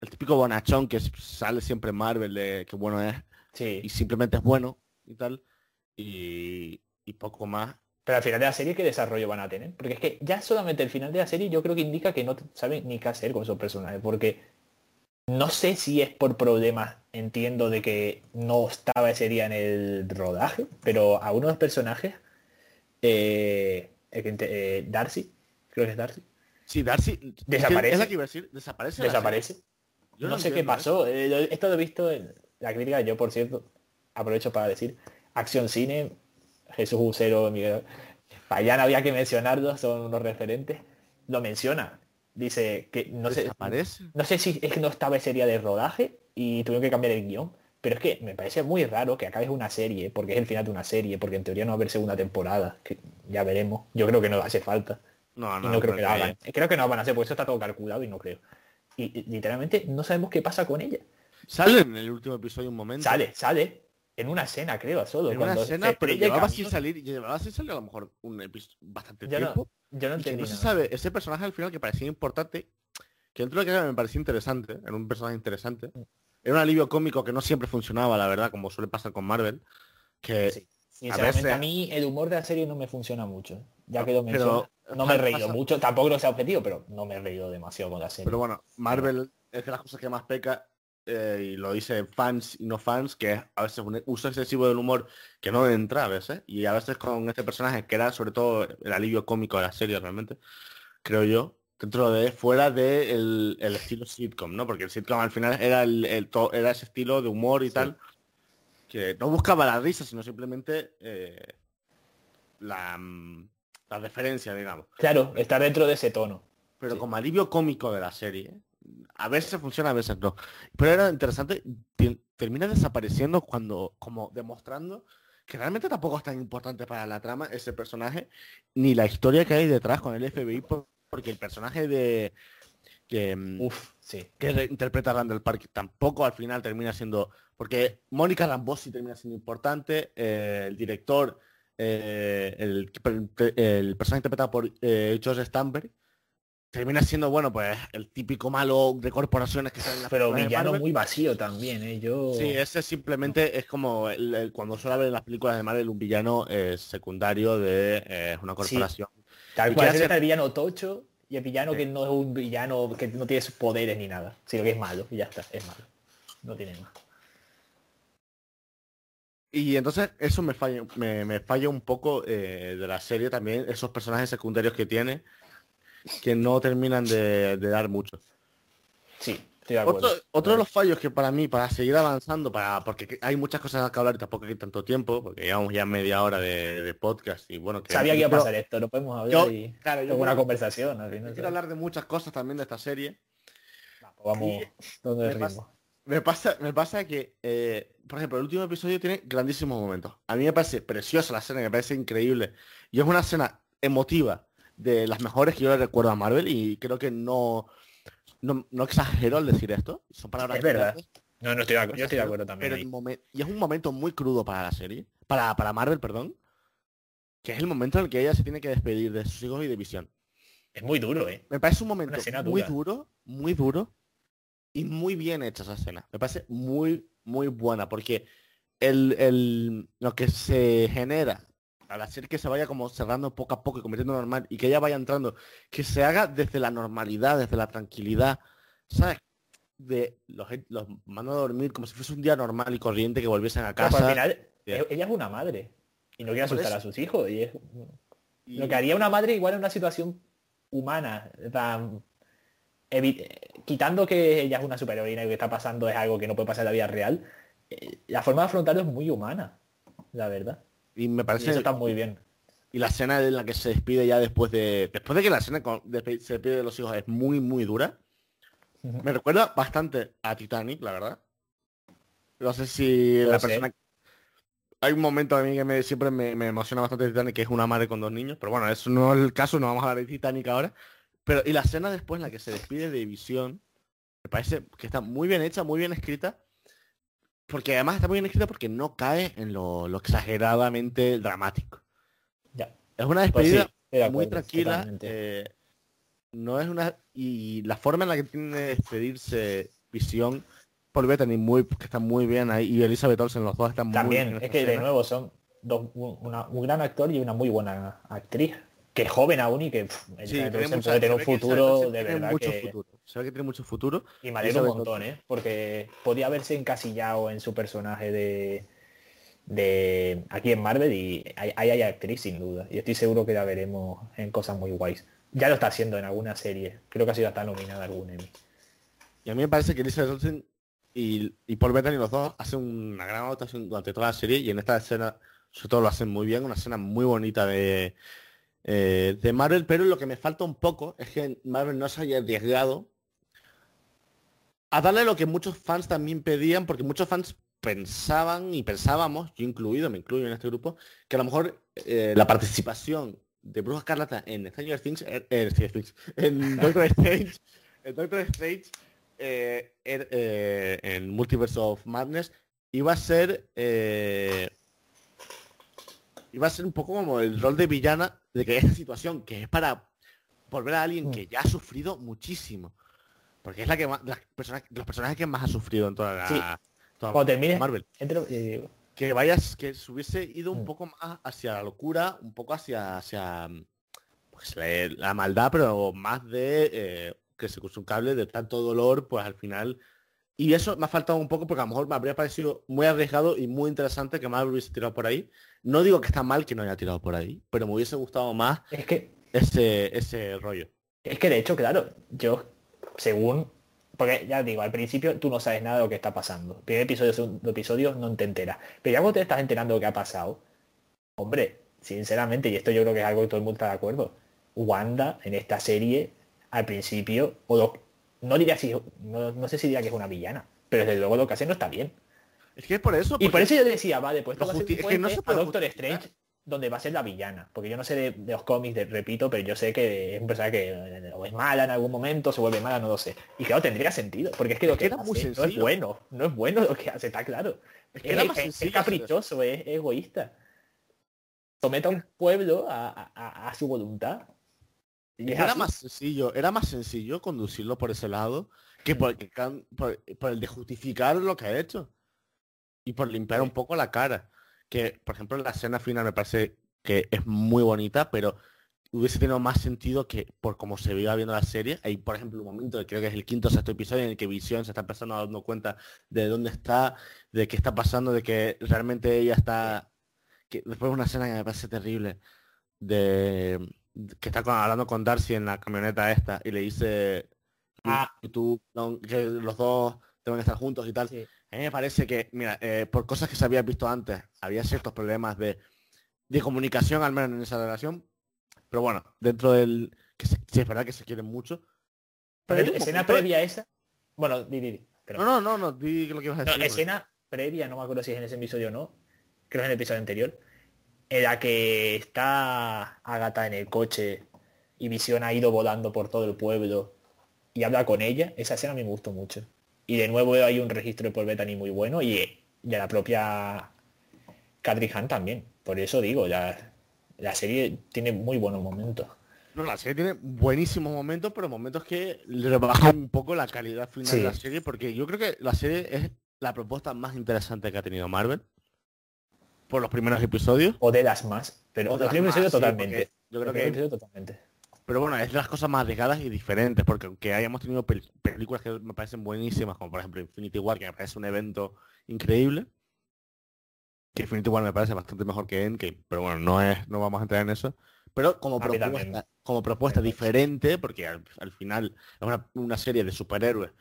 el típico bonachón que sale siempre en Marvel, de que bueno es, Sí. y simplemente es bueno y tal. Y, y poco más. Pero al final de la serie, ¿qué desarrollo van a tener? Porque es que ya solamente el final de la serie yo creo que indica que no saben ni qué hacer con esos personajes. Porque no sé si es por problemas, entiendo, de que no estaba ese día en el rodaje, pero a uno de los personajes, eh, eh, Darcy, creo que es Darcy, Sí, Darcy Desaparece. Es la que iba a decir, desaparece. desaparece. Yo no, sé qué pasó. eh, esto lo he visto en la crítica, yo por cierto, aprovecho para decir, Acción Cine, Jesús Usero, Miguel, Payán había que mencionarlos, son unos referentes. Lo menciona. Dice que no sé, no sé si es que no estaba ese día de rodaje y tuvieron que cambiar el guion. Pero es que me parece muy raro que acabes una serie, porque es el final de una serie, porque en teoría no va a haber segunda temporada, que ya veremos. Yo creo que no hace falta. No, Y no, no creo que la hagan. Creo que no lo van a hacer, porque eso está todo calculado y no creo. Y, y literalmente no sabemos qué pasa con ella. Sale en el último episodio un momento. Sale, sale. En una escena, creo, solo. En una escena, pero llevaba sin salir, llevaba sin salir a lo mejor un episodio bastante Yo no, tiempo. yo no y que entendí no se sabe, ese personaje al final que parecía importante, que dentro de lo que me parecía interesante, era un personaje interesante. Era un alivio cómico que no siempre funcionaba, la verdad, como suele pasar con Marvel. Que Sí. Sinceramente, a, veces- mí el humor de la serie no me funciona mucho. Ya que lo no me he [laughs] pasa- reído mucho. Tampoco lo sea objetivo, pero no me he reído demasiado con la serie. Pero bueno, Marvel es de las cosas que más peca, eh, y lo dicen fans y no fans, que es a veces un uso excesivo del humor que no entra a veces, y a veces con este personaje, que era sobre todo el alivio cómico de la serie realmente, creo yo, dentro de, fuera de el, estilo sitcom, ¿no? Porque el sitcom al final era el, el to- era ese estilo de humor y Sí. tal, que no buscaba la risa, sino simplemente eh, la, mm, la referencia, digamos. Claro, está dentro de ese tono. pero Sí. como alivio cómico de la serie. A veces funciona, a veces no. Pero era interesante, termina desapareciendo cuando, como demostrando que realmente tampoco es tan importante para la trama ese personaje, ni la historia que hay detrás con el FBI, por- porque el personaje de que, mm, Uf, sí. que re- interpreta Randall Park tampoco al final termina siendo, porque Mónica Rambeau sí termina siendo importante, eh, el director, eh, el, el personaje interpretado por eh, George Stamberg, termina siendo, bueno, pues el típico malo de corporaciones que salen Pero villano muy vacío también, ¿eh? Yo... Sí, ese simplemente es como el- el- cuando suele haber en las películas de Marvel un villano eh, secundario de eh, una corporación. Tal ¿Y cual, hace? el villano tocho y el villano Sí. que no es un villano que no tiene sus poderes ni nada, sino que es malo y ya está, es malo. No tiene más. Y entonces eso me falla, me, me falla un poco eh, de la serie también, esos personajes secundarios que tiene, que no terminan de, de dar mucho. Sí, estoy de acuerdo. Otro, otro de los fallos que para mí, para seguir avanzando, para porque hay muchas cosas que hablar y tampoco hay tanto tiempo, porque llevamos ya media hora de, de podcast y bueno, que Sabía que iba a pasar esto, no podemos hablar yo- y claro, yo una conversación al yo final. quiero hablar de muchas cosas también de esta serie. Pues vamos y donde me pasa-. Me pasa, me pasa que, eh, por ejemplo, el último episodio tiene grandísimos momentos. A mí me parece preciosa la escena, me parece increíble. Y es una escena emotiva, de las mejores que yo le recuerdo a Marvel y creo que no, no, no exagero al decir esto. Son palabras Es verdad. grandes, No, no estoy de acuerdo, yo estoy de acuerdo también. pero ahí. y es un momento muy crudo para la serie, para, para Marvel, perdón, que es el momento en el que ella se tiene que despedir de sus hijos y de Visión. Es muy duro, ¿eh? Me parece un momento muy dura. duro, muy duro y muy bien hecha esa escena. Me parece muy, muy buena porque el, el- lo que se genera al hacer que se vaya como cerrando poco a poco y convirtiendo en normal y que ella vaya entrando, que se haga desde la normalidad, desde la tranquilidad, ¿sabes? De los, los mando a dormir como si fuese un día normal y corriente que volviesen a Pero, casa. pues, al final, e- ella es una madre y no quiere asustar a sus hijos. Y es y- lo que haría una madre igual en una situación humana. tan- eh, quitando que ella es una superheroína y lo que está pasando es algo que no puede pasar en la vida real, eh, la forma de afrontarlo es muy humana, la verdad. Y me Y parece eso está muy bien. Y la escena en la que se despide ya después de... Después de que la escena con- despe- se despide de los hijos es muy, muy dura. Me recuerda bastante a Titanic, la verdad. No sé si la persona... Hay un momento a mí que me, siempre me, me emociona bastante Titanic, que es una madre con dos niños. Pero bueno, eso no es el caso, no vamos a hablar de Titanic ahora. Pero y la escena después en la que se despide de Visión, me parece que está muy bien hecha, muy bien escrita. Porque además está muy bien escrita porque no cae en lo, lo exageradamente dramático. Ya. Es una Pues sí, despedida muy tranquila. eh, no es una. Y la forma en la que tiene de despedirse Visión, Paul Bettany muy, que está muy bien ahí, y Elizabeth Olsen, los dos están muy bien. También, en es que de nuevo son dos, un, una- un gran actor y una muy buena actriz. Que es joven aún y que pff, Sí, Olsen puede tener un futuro de verdad que... futuro. Se ve que tiene mucho futuro. Y me alegro un montón, ¿eh? Porque podía haberse encasillado en su personaje de, de aquí en Marvel y ahí ahí hay actriz sin duda. Y estoy seguro que la veremos en cosas muy guays. Ya lo está haciendo en alguna serie. Creo que ha sido hasta nominada algún Emmy. Y a mí me parece que Elizabeth Olsen y, y Paul Bettany los dos hacen una gran adaptación durante toda la serie y en esta escena sobre todo lo hacen muy bien, una escena muy bonita de, eh, de Marvel, pero lo que me falta un poco es que Marvel no se haya arriesgado a darle lo que muchos fans también pedían, porque muchos fans pensaban y pensábamos, yo incluido, me incluyo en este grupo, que a lo mejor eh, la participación de Bruja Escarlata en Stranger Things, eh, eh, en [laughs] Doctor Strange, en Doctor Strange, en Multiverse of Madness, iba a ser iba a ser un poco como el rol de villana de que esta situación que es para volver a alguien que ya ha sufrido muchísimo porque es la que más las personas, los personajes que más ha sufrido en toda la Sí. toda Cuando termine, Marvel entre- eh, que vayas que se hubiese ido un Mm. poco más hacia la locura un poco hacia hacia pues la, la maldad pero más de eh, que se cruce un cable de tanto dolor pues al final y eso me ha faltado un poco porque a lo mejor me habría parecido muy arriesgado y muy interesante que Marvel hubiese tirado por ahí no digo que está mal que no haya tirado por ahí pero me hubiese gustado más es que ese ese rollo Es que de hecho, claro, yo, según, porque ya digo, al principio tú no sabes nada de lo que está pasando. Primer episodio, segundo episodio, no te enteras. Pero ya cuando te estás enterando de lo que ha pasado, hombre, sinceramente, y esto yo creo que es algo que todo el mundo está de acuerdo, Wanda en esta serie, al principio, o lo- no diría si, no, no sé si diría que es una villana, pero desde luego lo que hace no está bien. es que es por eso Y por eso yo decía, vale, pues esto va a ser es que no a Doctor. Strange donde va a ser la villana. Porque yo no sé de, de los cómics, de- repito, pero yo sé que es un personaje que o es mala en algún momento, se vuelve mala, no lo sé. Y claro, tendría sentido, porque es que lo que muy no es bueno, no es bueno lo que hace, está claro. Es que era más es caprichoso, es, egoísta. Somete a un pueblo a, a- a- a su voluntad. era más sencillo, era más sencillo conducirlo por ese lado que por, por, el de justificar lo que ha hecho. Y por limpiar un poco la cara. Que, por ejemplo, la escena final me parece que es muy bonita, pero hubiese tenido más sentido que por cómo se veía viendo la serie. Hay, por ejemplo, un momento, creo que es el quinto o sexto episodio, en el que Visión se está empezando dando cuenta de dónde está, de qué está pasando, de que realmente ella está... Que después una escena que me parece terrible, de que está hablando con Darcy en la camioneta esta y le dice ah. que tú que los dos deben estar juntos y tal. A mí me parece que, mira, eh, por cosas que se había visto antes, había ciertos problemas de, de comunicación, al menos en esa relación. Pero bueno, dentro del... que sí, es verdad que se quieren mucho. Pero escena previa a esa... Bueno, di, di, No, no, no, no, di lo que ibas a decir. escena previa, no me acuerdo si es en ese episodio o no. Creo que es en el episodio anterior en la que está Agatha en el coche y Visión ha ido volando por todo el pueblo y habla con ella, esa escena me gustó mucho. Y de nuevo hay un registro de Paul Bettany muy bueno y de la propia Catherine Han también. Por eso digo, la, la serie tiene muy buenos momentos. No, la serie tiene buenísimos momentos, pero momentos que le bajan un poco la calidad final de la serie, porque yo creo que la serie es la propuesta más interesante que ha tenido Marvel por los primeros episodios. O de las más, pero los primeros episodios totalmente. yo creo que totalmente. Pero bueno, es de las cosas más arriesgadas y diferentes, porque aunque hayamos tenido películas que me parecen buenísimas, como por ejemplo Infinity War, que me parece un evento increíble, que Infinity War me parece bastante mejor que Endgame, pero bueno, no es, no vamos a entrar en eso. Pero como propuesta, como propuesta diferente, porque al, final es una, una, serie de superhéroes,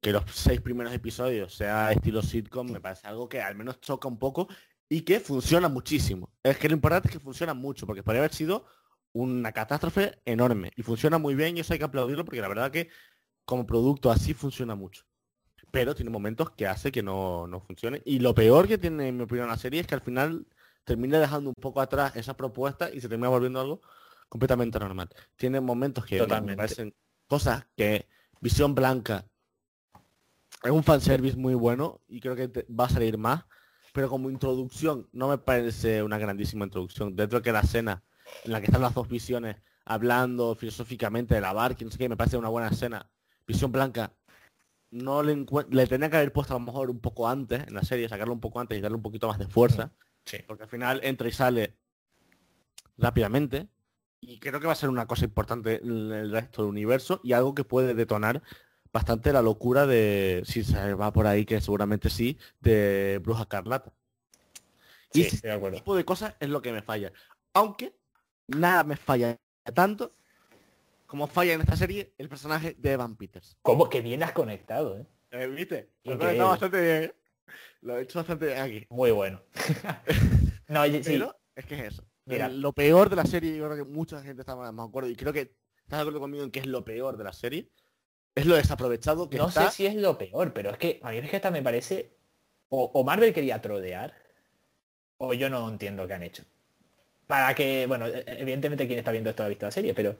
que los seis primeros episodios sea estilo sitcom, me parece algo que al menos choca un poco y que funciona muchísimo. Es que lo importante es que funciona mucho, porque podría haber sido una catástrofe enorme. Y funciona muy bien y eso hay que aplaudirlo porque la verdad que como producto así funciona mucho. Pero tiene momentos que hace que no, no funcione. Y lo peor que tiene, en mi opinión, la serie es que al final termina dejando un poco atrás esa propuesta y se termina volviendo algo completamente normal. Tiene momentos que me parecen cosas que Visión Blanca es un fanservice muy bueno y creo que va a salir más pero como introducción no me parece una grandísima introducción. Dentro de que la escena en la que están las dos visiones hablando filosóficamente de la bar, que no sé qué, me parece una buena escena. Visión Blanca no le, le tenía que haber puesto a lo mejor un poco antes en la serie, sacarlo un poco antes y darle un poquito más de fuerza. Sí. Porque al final entra y sale rápidamente. Y creo que va a ser una cosa importante en el resto del universo y algo que puede detonar bastante la locura de, si se va por ahí, que seguramente sí, de Bruja Carlata. y ese tipo de cosas es lo que me falla. Aunque nada me falla tanto como falla en esta serie el personaje de Evan Peters. Como que bien has conectado, ¿eh? ¿Eh ¿Viste? Lo he bastante bien. ¿eh? Lo he hecho bastante bien aquí. Muy bueno. [laughs] no, sí. es que es eso. Mira, lo peor de la serie, yo creo que mucha gente está más de acuerdo, y creo que estás de acuerdo conmigo en que es lo peor de la serie, es lo desaprovechado que No sé si es lo peor, pero es que a mí es que esta me parece... O, Marvel quería trodear, o yo no entiendo qué han hecho. Para que, bueno, e, evidentemente quien está viendo esto ha visto la serie, pero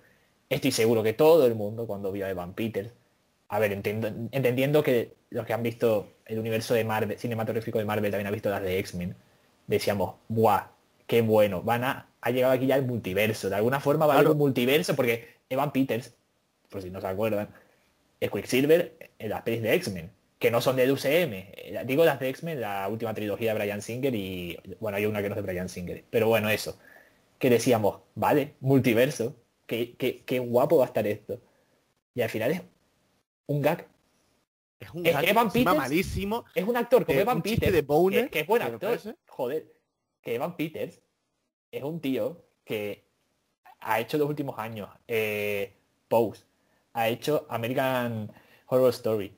estoy seguro que todo el mundo cuando vio a Evan Peters, a ver, entendiendo que los que han visto el universo de Marvel, cinematográfico de Marvel también han visto las de X-Men, decíamos, ¡buah! ¡Qué bueno! Van a, ha llegado aquí ya el multiverso. De alguna forma va a haber un multiverso porque Evan Peters, por si no se acuerdan, Quicksilver en las pelis de X-Men, que no son del UCM. Eh, digo las de X-Men, la última trilogía de Brian Singer y, bueno, hay una que no es de Brian Singer. Pero bueno, eso. Que decíamos, vale, multiverso, qué, qué, guapo va a estar esto. Y al final es un gag. Es un Evan Peters, malísimo. Es un actor como Evan Peters, de que, que, es buen actor. Joder, que Evan Peters es un tío que ha hecho los últimos años eh, Pose, ha hecho American Horror Story.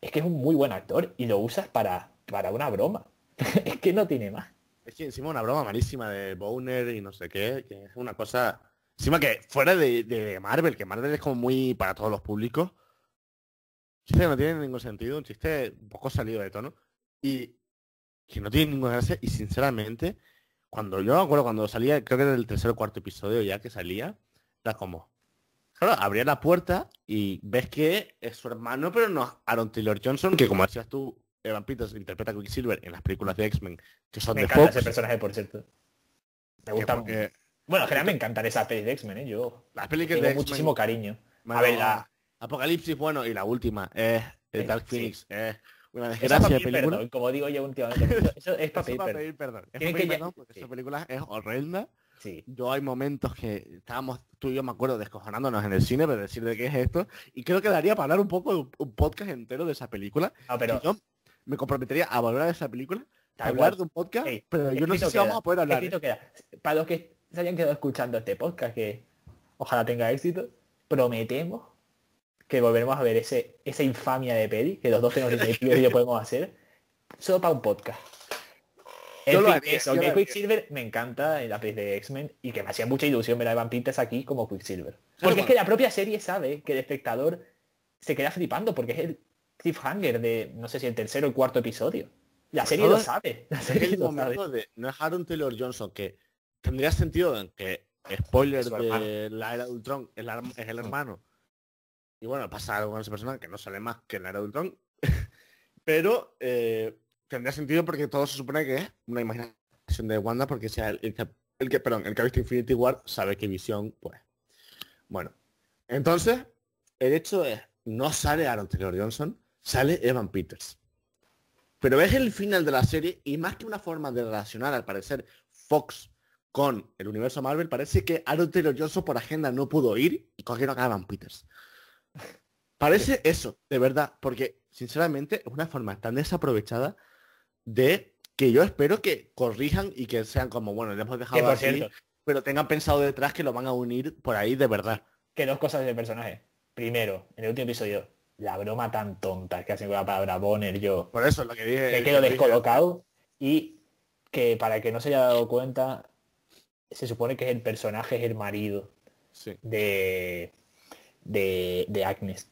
Es que es un muy buen actor y lo usas para, para una broma. [laughs] es que no tiene más. Es que encima una broma malísima de Boner y no sé qué, que es una cosa... Encima que fuera de, Marvel, que Marvel es como muy para todos los públicos. chiste que no tiene ningún sentido, un chiste un poco salido de tono. Y que no tiene ninguna gracia. Y sinceramente, cuando yo me acuerdo cuando salía, creo que era el tercer o cuarto episodio ya que salía, era como, Claro, abría la puerta y ves que es su hermano, pero no Aaron Taylor Johnson, que como decías tú, Evan Peters interpreta a Quicksilver en las películas de X-Men, que son Me de encanta ese personaje, por cierto. Me gusta que, Bueno, en general me encantan esas pelis de X-Men, ¿eh? Yo Las pelis tengo de muchísimo cariño. A ver, la, Apocalipsis, bueno, y la última es el Sí, Dark sí. Phoenix. Es una desgracia de película. perdón, como digo yo últimamente. Eso, eso es para pedir para pedir perdón. Es para pedir que ya- perdón porque sí. esa película es horrenda. Sí. Yo hay momentos que estábamos, tú y yo me acuerdo, descojonándonos en el cine, pero decir de qué es esto. Y creo que daría para hablar un poco de un, podcast entero de esa película. No, pero yo me comprometería a valorar esa película, a hablar de un podcast, pero yo no sé si vamos a poder hablar. queda. Para los que se hayan quedado escuchando este podcast, que ojalá tenga éxito, prometemos que volveremos a ver ese, esa infamia de peli, que los dos tenemos y yo podemos hacer, solo para un podcast. Yo lo haría, eso, yo que lo haría. Quicksilver me encanta en la peli de X-Men y que me hacía mucha ilusión ver a Evan Peters aquí como Quicksilver. Porque es bueno. que la propia serie sabe que el espectador se queda flipando porque es el cliffhanger de, no sé si el tercero o el cuarto episodio. La serie todo lo sabe. La serie el lo sabe. momento de, no es Aaron Taylor Johnson, que tendría sentido en que, spoiler Es de la era de Ultron, es, la- es el hermano. Y bueno, pasa algo con ese personaje que no sale más que en la era de Ultron. [laughs] Pero eh, tendría sentido porque todo se supone que es una imaginación de Wanda porque sea el, el que, el que, perdón, el que ha visto Infinity War sabe que visión, pues. Bueno. Entonces, el hecho es, no sale Aaron Taylor Johnson, sale Evan Peters. Pero es el final de la serie y más que una forma de relacionar, al parecer, Fox con el universo Marvel, parece que Aaron Taylor Johnson por agenda no pudo ir y cogieron a Evan Peters. Parece [laughs] eso, de verdad, porque sinceramente es una forma tan desaprovechada de que yo espero que corrijan y que sean como, bueno, le hemos dejado así, cierto, pero tengan pensado detrás que lo van a unir por ahí de verdad. que dos cosas del personaje. Primero, en el último episodio, la broma tan tonta que hacen con la palabra Bonner, yo Por eso es lo que dije. me que quedo dije- descolocado. Y que para el que no se haya dado cuenta, se supone que el personaje, es el marido Sí. de, de, de Agnes.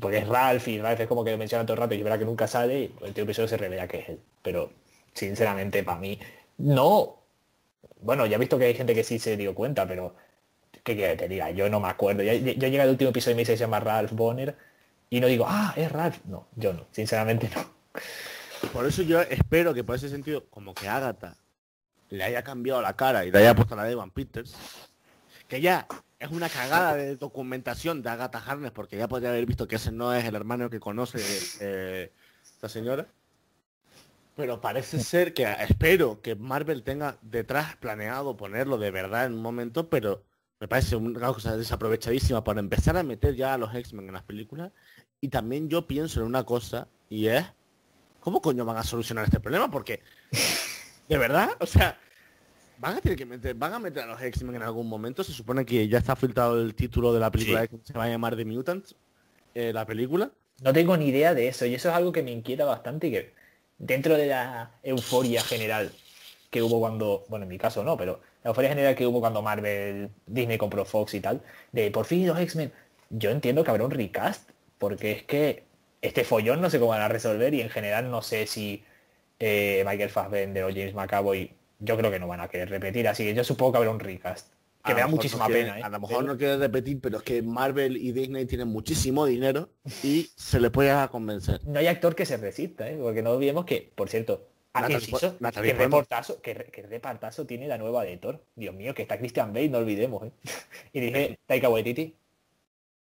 Porque es Ralph y Ralph es como que lo menciona todo el rato y es verdad que nunca sale y el último episodio se revela que es él. Pero sinceramente para mí, no. Bueno, ya he visto que hay gente que sí se dio cuenta, pero ¿qué quiere que te diga? Yo no me acuerdo. Yo, yo llegué al último episodio y me dice que se llama Ralph Bonner y no digo, ah, es Ralph. No, yo no, sinceramente no. Por eso yo espero que por ese sentido, como que Agatha le haya cambiado la cara y le haya puesto la de Evan Peters, que ya es una cagada de documentación de Agatha Harness, porque ya podría haber visto que ese no es el hermano que conoce eh, señora. Pero parece ser que espero que Marvel tenga detrás planeado ponerlo de verdad en un momento, pero me parece una cosa desaprovechadísima para empezar a meter ya a los X-Men en las películas. Y también yo pienso en una cosa, y es, ¿cómo coño van a solucionar este problema? Porque, de verdad, o sea, van a tener que meter, van a meter a los X-Men en algún momento. Se supone que ya está filtrado el título de la película Sí. que se va a llamar The Mutants, eh, la película. No tengo ni idea de eso y eso es algo que me inquieta bastante y que dentro de la euforia general que hubo cuando, bueno, en mi caso no, pero la euforia general que hubo cuando Marvel, Disney compró Fox y tal, de por fin los X-Men, yo entiendo que habrá un recast, porque es que este follón no sé cómo van a resolver y en general no sé si eh, Michael Fassbender o James McAvoy, yo creo que no van a querer repetir, así que yo supongo que habrá un recast, que A me da muchísima no pena. ¿eh? A lo mejor Pero- no quiere repetir, pero es que Marvel y Disney tienen muchísimo dinero y se le puede a convencer. no hay actor que se resista, ¿eh? porque no olvidemos que, por cierto, Natalie Por- Natalie reportazo, repartazo tiene la nueva de Thor. Dios mío, que está Christian Bale, no olvidemos. ¿eh? [laughs] y dije, [laughs] Taika Waititi.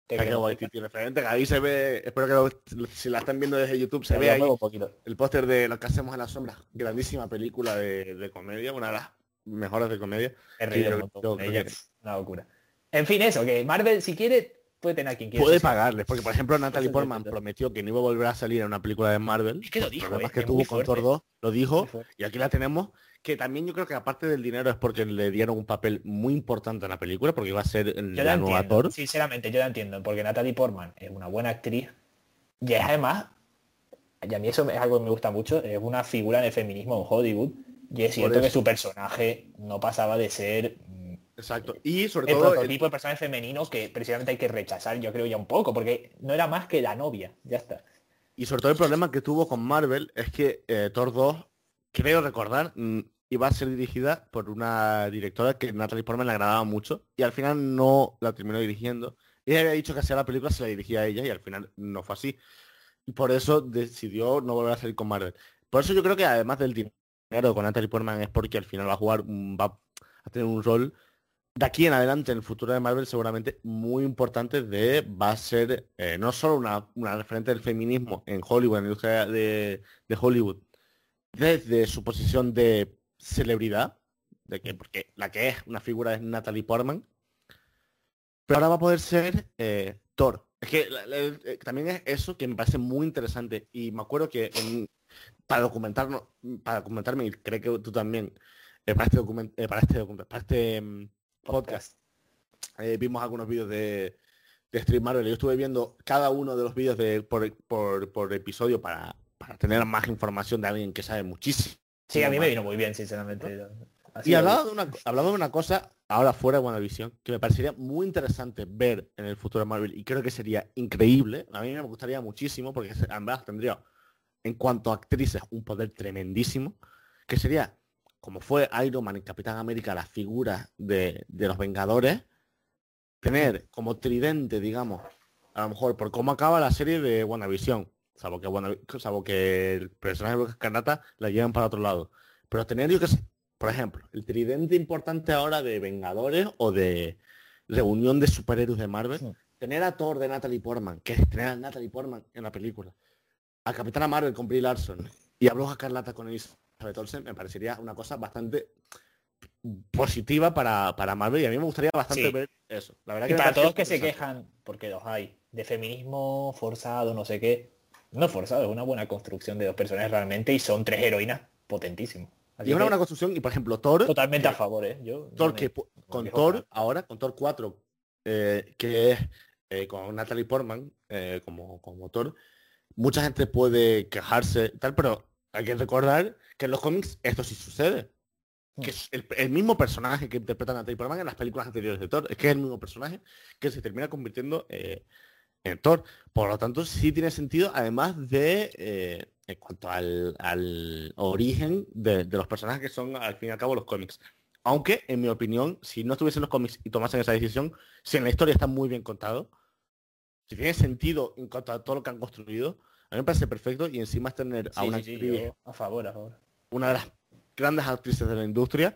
Waititi, referente, que ahí se ve, espero que lo- si la están viendo desde YouTube, se Taika. ve ahí poquito. el póster de Lo que hacemos en la sombra, grandísima película de, de comedia, una de las mejores de comedia. He Sí, reído yo- Una locura. En fin, eso, que Marvel, si quiere, puede tener a quien quiera. Puede pagarles, porque por ejemplo Natalie es Portman prometió que no iba a volver a salir en una película de Marvel. Es que lo dijo, problemas eh, que es tuvo con Thor fuerte. 2, lo dijo, y aquí la tenemos, que también yo creo que aparte del dinero es porque le dieron un papel muy importante en la película, porque iba a ser Yo la la nueva Thor. sinceramente, yo la entiendo, porque Natalie Portman es una buena actriz y es además, y a mí eso es algo que me gusta mucho, es una figura en el feminismo en Hollywood y es cierto que su personaje no pasaba de ser mm, Exacto. Y sobre el todo el- prototipo de personaje femenino que precisamente hay que rechazar, yo creo ya un poco, porque no era más que la novia, ya está. Y sobre todo el problema que tuvo con Marvel es que eh, Thor 2, creo recordar, mm, iba a ser dirigida por una directora que Natalie Portman le agradaba mucho y al final no la terminó dirigiendo. Ella había dicho que hacía la película se la dirigía a ella y al final no fue así. Y por eso decidió no volver a salir con Marvel. Por eso yo creo que además del dinero con Natalie Portman es porque al final va a jugar, va a tener un rol de aquí en adelante en el futuro de Marvel seguramente muy importante de va a ser eh, no solo una, una, referente del feminismo en Hollywood, en la industria de, de, Hollywood, desde su posición de celebridad, de que, porque la que es una figura es Natalie Portman, pero ahora va a poder ser eh, Thor. Es que eh, también es eso que me parece muy interesante y me acuerdo que para documentarnos, para documentarme, y creo que tú también, para este documento, para este documento, para este mm, podcast. Eh, vimos algunos vídeos de, de Stream Marvel. Yo estuve viendo cada uno de los vídeos de, por, por, por episodio para, para, tener más información de alguien que sabe muchísimo. Sí, a mí me vino muy bien, sinceramente. y hablaba de, una, hablaba de una cosa ahora fuera de WandaVision que me parecería muy interesante ver en el futuro de Marvel y creo que sería increíble. A mí me gustaría muchísimo porque ambas tendría en cuanto a actrices un poder tremendísimo que sería como fue Iron Man y Capitán América, la figura de, los Vengadores, tener como tridente, digamos, a lo mejor por cómo acaba la serie de WandaVision, salvo que, salvo que el personaje de Escarlata la llevan para otro lado. Pero tener, yo que sé, por ejemplo, el tridente importante ahora de Vengadores o de reunión de superhéroes de Marvel, tener a Thor de Natalie Portman, que es tener a Natalie Portman en la película, a Capitana Marvel con Brie Larson y a Bruja Escarlata con Elisa me parecería una cosa bastante positiva para, para, Marvel y a mí me gustaría bastante ver eso. La verdad y para todos que se quejan, porque los hay, de feminismo forzado, no sé qué, no forzado, es una buena construcción de dos personajes realmente y son tres heroínas potentísimas. y es una buena construcción y por ejemplo Thor... Totalmente a favor, ¿eh? Yo, Thor que con Thor ahora, con Thor 4, eh, que es eh, con Natalie Portman eh, como, como Thor, mucha gente puede quejarse tal, pero hay que recordar que en los cómics esto sí sucede. Hmm. Que es el, mismo personaje que interpreta Natalie Portman en las películas anteriores de Thor. Es que es el mismo personaje que se termina convirtiendo Por lo tanto, sí tiene sentido, además de eh, en cuanto al, origen de, los personajes que son al fin y al cabo los cómics. Aunque, en mi opinión, si no estuviesen los cómics y tomasen esa decisión, si en la historia está muy bien contado, si tiene sentido en cuanto a todo lo que han construido, a mí me parece perfecto y encima es tener a una actriz, a favor, a favor. Una de las grandes actrices de la industria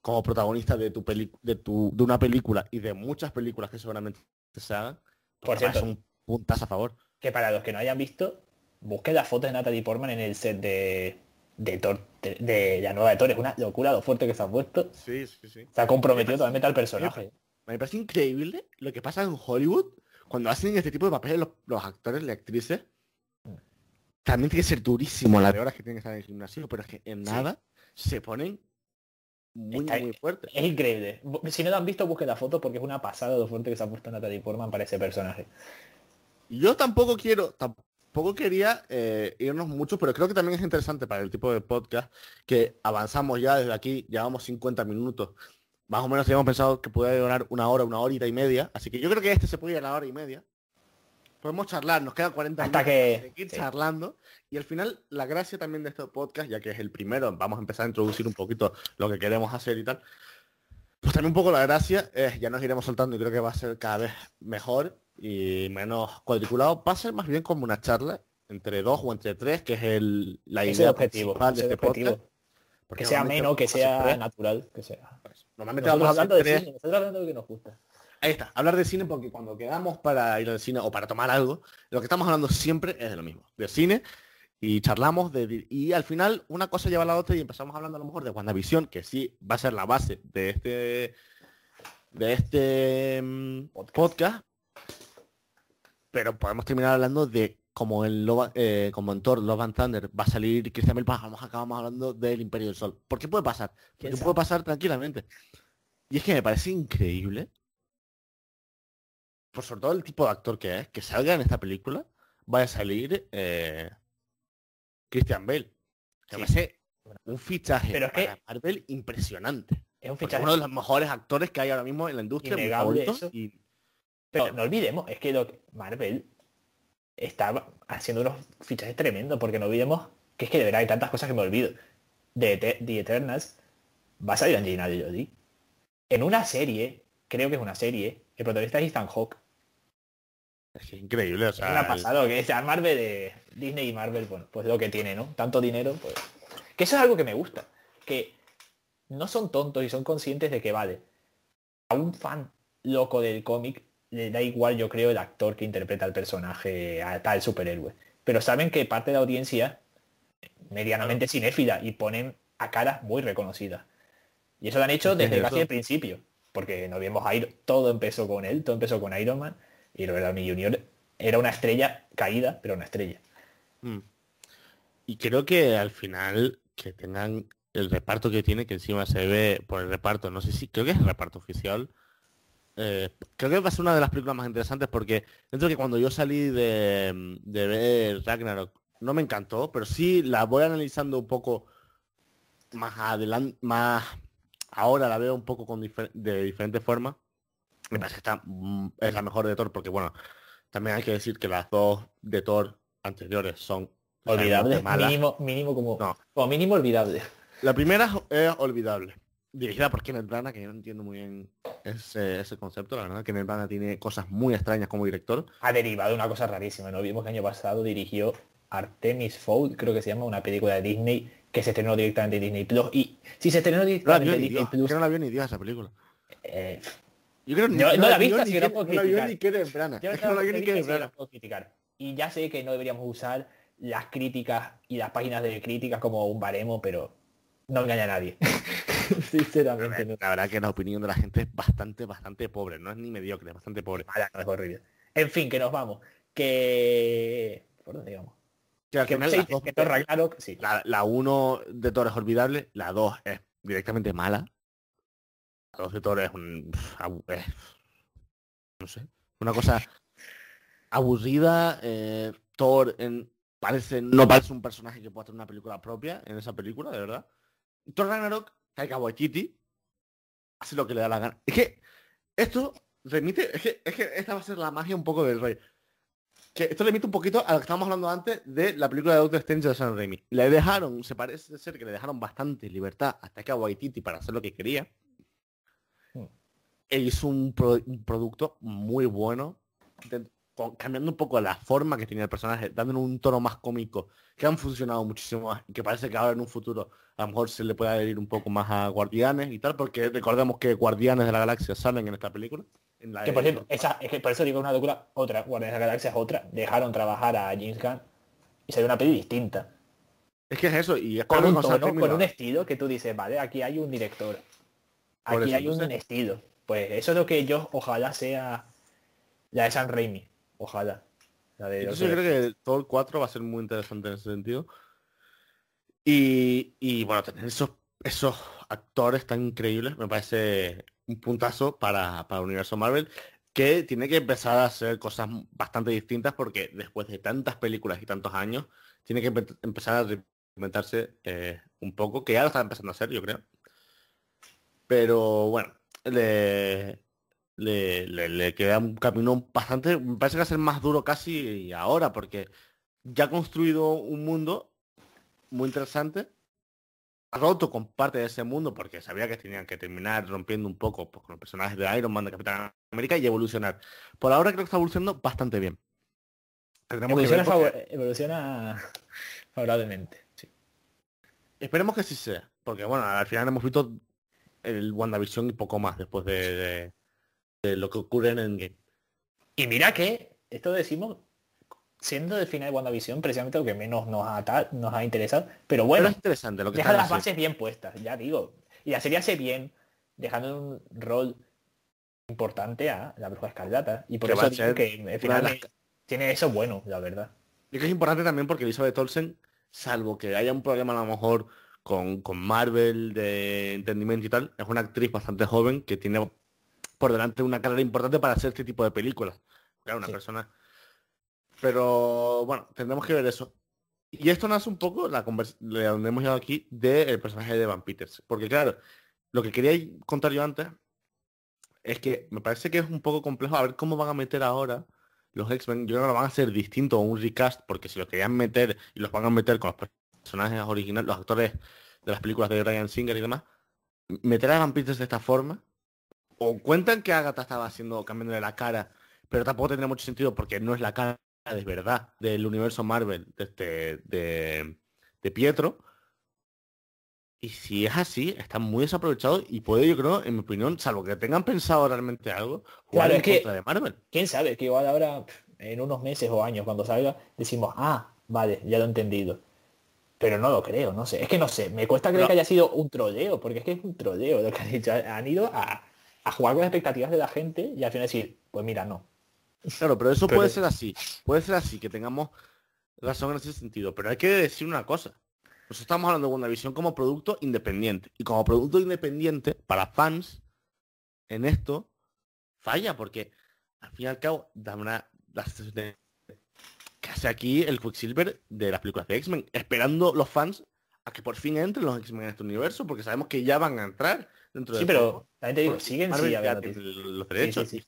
como protagonista de tu de tu de una película y de muchas películas que seguramente se hagan. Por cierto, un puntas a favor. Que para los que no hayan visto, busque las fotos de Natalie Portman en el set de de, Thor, de, la nueva de Thor. Es una locura lo fuerte que se ha puesto. Sí, sí, sí. Se ha comprometido totalmente al personaje. Me parece increíble lo que pasa en Hollywood cuando hacen este tipo de papeles los, los actores y actrices también tiene que ser durísimo la de horas que tiene que estar en el gimnasio, pero es que en nada se ponen muy, muy fuertes. Es increíble. Si no lo han visto, busquen la foto porque es una pasada lo fuerte que se ha puesto Natalie Portman para ese personaje. Yo tampoco quiero, tampoco quería eh, irnos mucho, pero creo que también es interesante para el tipo de podcast que avanzamos ya desde aquí, llevamos 50 minutos. Más o menos habíamos pensado que podía durar una hora, una horita y media. Así que yo creo que este se puede ir a la hora y media podemos charlar, nos quedan 40 Hasta que... charlando. Y al final, la gracia también de este podcast, ya que es el primero, vamos a empezar a introducir un poquito lo que queremos hacer y tal. Pues también un poco la gracia, es, ya nos iremos soltando y creo que va a ser cada vez mejor y menos cuadriculado. Va a ser más bien como una charla entre dos o entre tres, que es el, la idea objetivo, principal de este podcast. Porque que sea menos, que sea natural, que sea. Pues, normalmente vamos hablando de cine, hablando de lo que nos gusta. Ahí está, hablar de cine porque cuando quedamos para ir al cine o para tomar algo, lo que estamos hablando siempre es de lo mismo, de cine y charlamos de y al final una cosa lleva a la otra y empezamos hablando a lo mejor de WandaVision, que sí va a ser la base de este de este mm, podcast. Pero podemos terminar hablando de como en eh, como en Thor Love and Thunder va a salir Christian Bale, vamos acabamos hablando del Imperio del Sol. ¿Por qué puede pasar? Porque puede pasar tranquilamente. Y es que me parece increíble por sobre todo el tipo de actor que es, que salga en esta película, vaya a salir eh, Christian Bale. Que hace un fichaje Pero es para Marvel impresionante. Es un fichaje. uno de los mejores actores que hay ahora mismo en la industria. Y... Pero no olvidemos, es que lo Marvel está haciendo unos fichajes tremendos, porque no olvidemos que es que de verdad hay tantas cosas que me olvido. De The Eternals va a salir Angelina Jolie. En una serie, creo que es una serie, el protagonista es Ethan Hawke. Es increíble, o sea... ha pasado que sea Marvel de Disney y Marvel, bueno, pues lo que tiene, ¿no? Tanto dinero, pues... Que eso es algo que me gusta. Que no son tontos y son conscientes de que vale. A un fan loco del cómic le da igual, yo creo, el actor que interpreta el personaje a tal superhéroe. Pero saben que parte de la audiencia medianamente cinéfila y ponen a caras muy reconocidas. Y eso lo han hecho desde casi el principio. Porque no vimos Iron, todo empezó con él, todo empezó con Iron Man y Robert Downey Jr. era una estrella caída, pero una estrella. Mm. Y creo que al final que tengan el reparto que tiene, que encima se ve por el reparto, no sé si, creo que es el reparto oficial. Eh, creo que va a ser una de las películas más interesantes porque dentro de que cuando yo salí de, de ver Ragnarok no me encantó, pero sí la voy analizando un poco más adelante, más ahora la veo un poco con de diferente forma. Me parece que está, mm, es la mejor de Thor porque bueno, también hay que decir que las dos de Thor anteriores son olvidables. Mínimo, mínimo como, como mínimo olvidable. La primera es olvidable. Dirigida por Kenneth Branagh, que yo no entiendo muy bien ese, ese concepto, la verdad. Kenneth Branagh tiene cosas muy extrañas como director. Ha derivado una cosa rarísima, ¿no? Vimos que el año pasado dirigió Artemis Fowl, creo que se llama, una película de Disney que se estrenó directamente en Disney Plus. Y si se estrenó directamente en Disney Plus... no la vio ni Dios esa película. Eh, yo creo no, no, la he visto, así que no puedo criticar. No la vio ni Yo no [laughs] la vio ni puedo criticar. Y ya sé que no deberíamos usar las críticas y las páginas de críticas como un baremo, pero no engaña a nadie. [laughs] Sinceramente. La verdad que la opinión de la gente es bastante, bastante pobre. No es ni mediocre, es bastante pobre. es horrible. En fin, que nos vamos. Que... ¿Por dónde digamos? Que al final la, la 1 de Thor es olvidable, la 2 es directamente mala. La 2 de Thor es un... no sé. Una cosa aburrida. Eh, Thor en, parece, no parece un personaje que pueda tener una película propia en esa película, de verdad. Thor Ragnarok, Taika Waititi, hace lo que le da la gana. Es que esto remite, es que, es que esta va a ser la magia un poco del rey que esto remite un poquito a lo que estábamos hablando antes de la película de Doctor Strange de Sam Raimi. Le dejaron, se parece ser que le dejaron bastante libertad hasta que a Waititi para hacer lo que quería. E hizo un, producto muy bueno, cambiando un poco la forma que tenía el personaje, dándole un tono más cómico, que han funcionado muchísimo más, y que parece que ahora en un futuro a lo mejor se le puede adherir un poco más a Guardianes y tal, porque recordemos que Guardianes de la Galaxia salen en esta película que por cierto, esa, es que por eso digo una película, otra, Guardianes de la Galaxia es otra. Dejaron trabajar a James Gunn y salió una peli distinta. Es que es eso, y es con un, con un estilo que tú dices, vale, aquí hay un director. Aquí hay un estilo. Pues eso es lo que yo ojalá sea la de San Raimi. Ojalá. La de yo creo que todo el 4 va a ser muy interesante en ese sentido. Y, y bueno, tener esos, esos actores tan increíbles me parece un puntazo para, para el universo Marvel que tiene que empezar a hacer cosas bastante distintas porque después de tantas películas y tantos años tiene que empezar a reinventarse eh, un poco, que ya lo está empezando a hacer, yo creo. Pero bueno, le, le, le, queda un camino bastante, me parece que va a ser más duro casi ahora, porque ya ha construido un mundo muy interesante roto con parte de ese mundo porque sabía que tenían que terminar rompiendo un poco pues, con los personajes de Iron Man, de Capitán América y evolucionar. Por ahora creo que está evolucionando bastante bien. Evoluciona, favorablemente. Esperemos que sí sea, porque bueno, al final hemos visto el WandaVision y poco más después de, de lo que ocurre en Endgame. Y mira que esto decimos siendo el final de WandaVision precisamente lo que menos nos ha, nos ha interesado. Pero bueno, es interesante lo que deja las bases bien puestas, ya digo. Y la serie hace bien, dejando un rol importante a la bruja escarlata. Y por eso digo que el final tiene eso bueno, la verdad. Y que es importante también porque Elizabeth Olsen, salvo que haya un problema a lo mejor con, con Marvel de entendimiento y tal, es una actriz bastante joven que tiene por delante una carrera importante para hacer este tipo de películas. Claro, una persona pero bueno, tendremos que ver eso. Y esto nace un poco la de donde hemos llegado aquí del personaje de Van Peters. Porque claro, lo que quería contar yo antes es que me parece que es un poco complejo a ver cómo van a meter ahora los X-Men. Yo creo que lo van a hacer distinto a un recast, porque si lo querían meter y los van a meter con los personajes originales, los actores de las películas de Ryan Singer y demás, meter a Peters de esta forma, o cuentan que Agatha estaba haciendo, cambiándole la cara, pero tampoco tendría mucho sentido porque no es la cara de verdad del universo Marvel de, este, de, de Pietro. Y si es así, está muy desaprovechado y puede, yo creo, en mi opinión, salvo que tengan pensado realmente algo, jugar en contra de Marvel. ¿Quién sabe? Que igual ahora, en unos meses o años, cuando salga, decimos, ah, vale, ya lo he entendido. Pero no lo creo, no sé. Es que no sé, me cuesta creer que haya sido un troleo, porque es que es un troleo lo que han dicho. Han ido a, jugar con las expectativas de la gente y al final decir, pues mira, no. Claro, pero eso puede ser así. Puede ser así, que tengamos razón en ese sentido. Pero hay que decir una cosa. Nosotros estamos hablando de WandaVision como producto independiente. Y como producto independiente, para fans, en esto, falla, porque al fin y al cabo da una la hace aquí el Quicksilver de las películas de X-Men, esperando los fans a que por fin entren los X-Men en este universo, porque sabemos que ya van a entrar dentro de... Sí, pero también te digo, siguen sí, los derechos. Sí,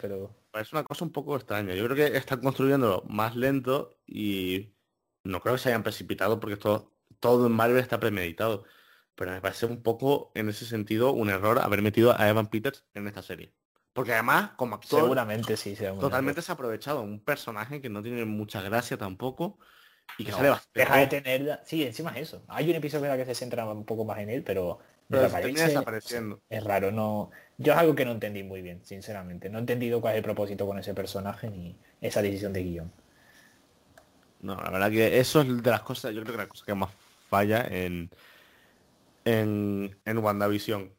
pero... Es una cosa un poco extraña. Yo creo que están construyendo más lento y no creo que se hayan precipitado porque esto todo en Marvel está premeditado. Pero me parece un poco, en ese sentido, un error haber metido a Evan Peters en esta serie. Porque además, como actor, seguramente sí, totalmente se ha aprovechado. Un personaje que no tiene mucha gracia tampoco y que sale bastante. Deja de tener. Sí, encima es eso. Hay un episodio en el que se centra un poco más en él, pero. pero desapareciendo. Es raro, no. Yo es algo que no entendí muy bien, sinceramente. No he entendido cuál es el propósito con ese personaje ni esa decisión de guion. No, la verdad que eso es de las cosas, yo creo que la cosa que más falla en, en, en WandaVision.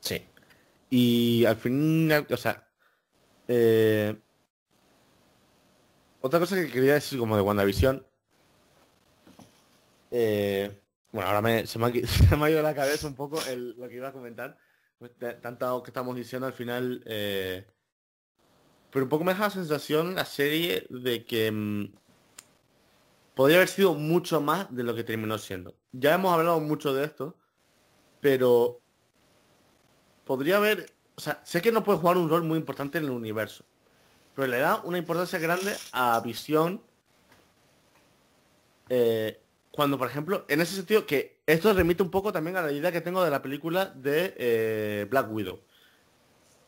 Sí. Y al fin, o sea, eh, otra cosa que quería decir como de WandaVision, eh, bueno, ahora me, se, me ha, [laughs] ido la cabeza un poco lo que iba a comentar, pues, tanto que estamos diciendo al final, eh, pero un poco me deja la sensación la serie de que mm, podría haber sido mucho más de lo que terminó siendo. Ya hemos hablado mucho de esto, pero podría haber, o sea, sé que no puede jugar un rol muy importante en el universo, pero le da una importancia grande a Visión eh, cuando, por ejemplo, en ese sentido que esto remite un poco también a la idea que tengo de la película de eh, Black Widow.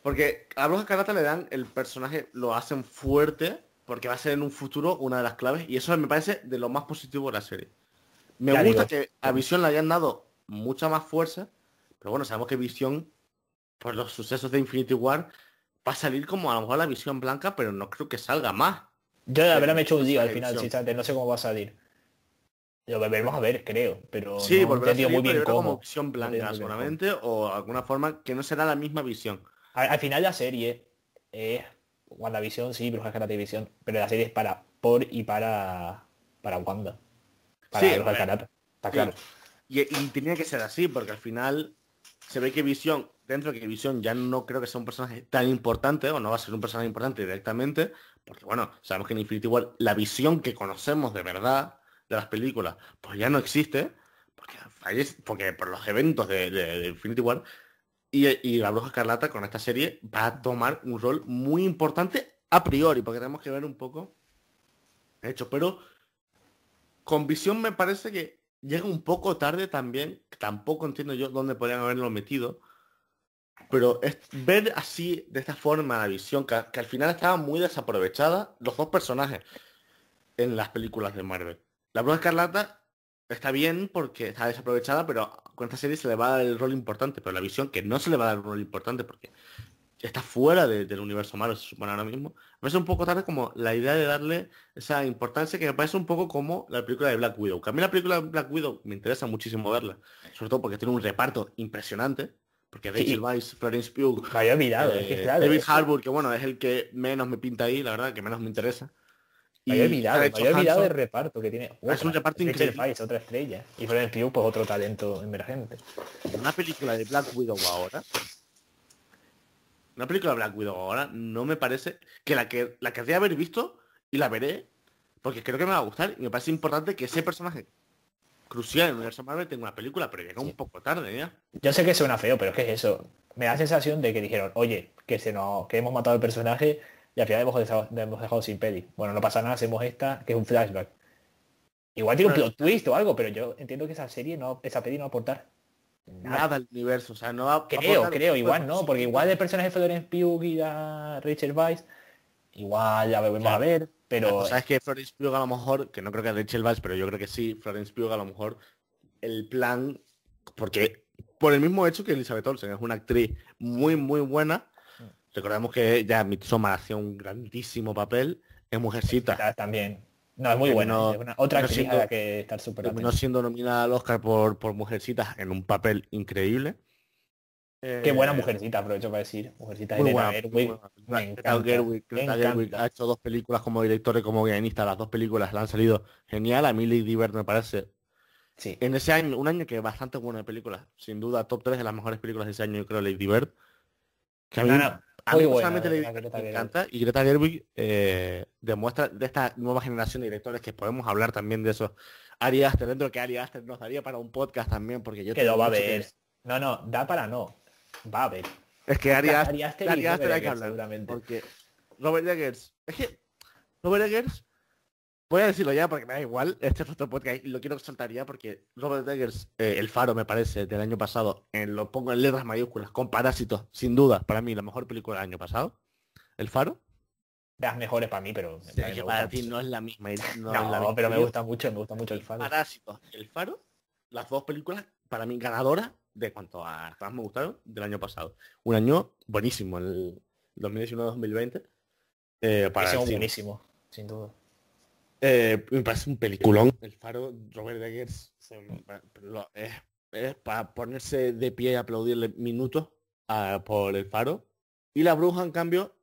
Porque a Bruja Carata le dan el personaje, lo hacen fuerte, porque va a ser en un futuro una de las claves y eso me parece de lo más positivo de la serie. Me gusta que a Visión le hayan dado mucha más fuerza, pero bueno, sabemos que Visión, por los sucesos de Infinity War, va a salir como a lo mejor la Visión blanca, pero no creo que salga más. Yo la verdad me he hecho un día al final, sinceramente, no sé cómo va a salir. Lo veremos a ver, creo, pero sí, no he muy bien cómo. como visión blanca solamente o alguna forma que no será la misma visión. Al, al final la serie es WandaVision, sí, Brujas Karate Visión, pero la serie es para por y para para Wanda. Para sí, Brujas Está claro. Y, tenía que ser así, porque al final se ve que Visión, dentro de que Visión ya no creo que sea un personaje tan importante, o no va a ser un personaje importante directamente, porque bueno, sabemos que en Infinity War la visión que conocemos de verdad de las películas, pues ya no existe, porque, porque por los eventos de, de Infinity War y, la Bruja Escarlata con esta serie va a tomar un rol muy importante a priori, porque tenemos que ver un poco hecho. Pero con visión me parece que llega un poco tarde también. Tampoco entiendo yo dónde podrían haberlo metido. Pero es ver así, de esta forma, la visión, que, al final estaba muy desaprovechada, los dos personajes en las películas de Marvel. La Bruja Escarlata está bien porque está desaprovechada, pero con esta serie se le va a dar el rol importante, pero la visión que no se le va a dar un rol importante porque está fuera del universo malo, se supone ahora mismo. Me parece un poco tarde como la idea de darle esa importancia que me parece un poco como la película de Black Widow. Que a mí la película de Black Widow me interesa muchísimo verla, sobre todo porque tiene un reparto impresionante. Porque Rachel Weisz, Florence Pugh, eh, David Harbour, que bueno, es el que menos me pinta ahí, la verdad, que menos me interesa. Me había olvidado, me había olvidado el reparto que tiene. es un reparto increíble. otra estrella. Y Florence Pugh, pues otro talento emergente. Una película de Black Widow ahora. Una película de Black Widow ahora no me parece que la que la querría haber visto y la veré porque creo que me va a gustar y me parece importante que ese personaje crucial en el universo Marvel tenga una película, pero llega un poco tarde ya. Yo sé que suena feo, pero es que es eso. Me da sensación de que dijeron, oye, que se nos, que hemos matado al personaje y al final hemos dejado, hemos dejado sin peli. Bueno, no pasa nada, hacemos esta, que es un flashback. Igual tiene un plot twist o algo, pero yo entiendo que esa serie no, esa peli no va a aportar nada, al universo. O sea, no va Creo, creo, igual no, porque igual el personaje de Florence Pugh y a Rachel Weisz, igual ya vamos a ver, pero. sabes que Florence Pugh a lo mejor, que no creo que Rachel Weisz, pero yo creo que sí, Florence Pugh a lo mejor el plan, porque por el mismo hecho que Elizabeth Olsen es una actriz muy, muy buena, mm. recordemos que ya Midsommar hacía un grandísimo papel, es Mujercita. También. No, es muy buena. es una, otra actriz siendo, que estar súper Terminó siendo nominada al Oscar por, por Mujercitas en un papel increíble. Qué buena eh, mujercita, aprovecho para decir. Mujercita de buena, ha hecho dos películas como director y como guionista. Las dos películas le han salido genial. A mí Lady Bird me parece. Sí. En ese año, un año que es bastante bueno de películas. Sin duda, top 3 de las mejores películas de ese año, yo creo, Lady Bird. Que a mí, me encanta. Y Greta Gerwig eh, demuestra de esta nueva generación de directores que podemos hablar también de eso. Ari Aster, dentro que Ari Aster nos daría para un podcast también, porque yo... Que lo va a ver. No, no, da para no va a haber. Es que Ari Aster, hay que hablar. Seguramente. Porque Robert Eggers, es que Robert Eggers, voy a decirlo ya porque me da igual, este es otro podcast y lo quiero soltar ya porque Robert Eggers, eh, El Faro me parece, del año pasado, en, lo pongo en letras mayúsculas, con Parásitos, sin duda, para mí la mejor película del año pasado. El Faro. Las mejores para mí, pero para ti no es la misma. No, pero me gusta mucho, me gusta mucho El Faro. Parásitos, El Faro, las dos películas, para mí ganadoras de cuanto a más me gustaron del año pasado. Un año buenísimo, el 2019-2020. Eh, para buenísimo, sin duda. Eh, me parece un peliculón. El faro, Robert Eggers, es, para ponerse de pie y aplaudirle minutos por el faro. Y la bruja, en cambio,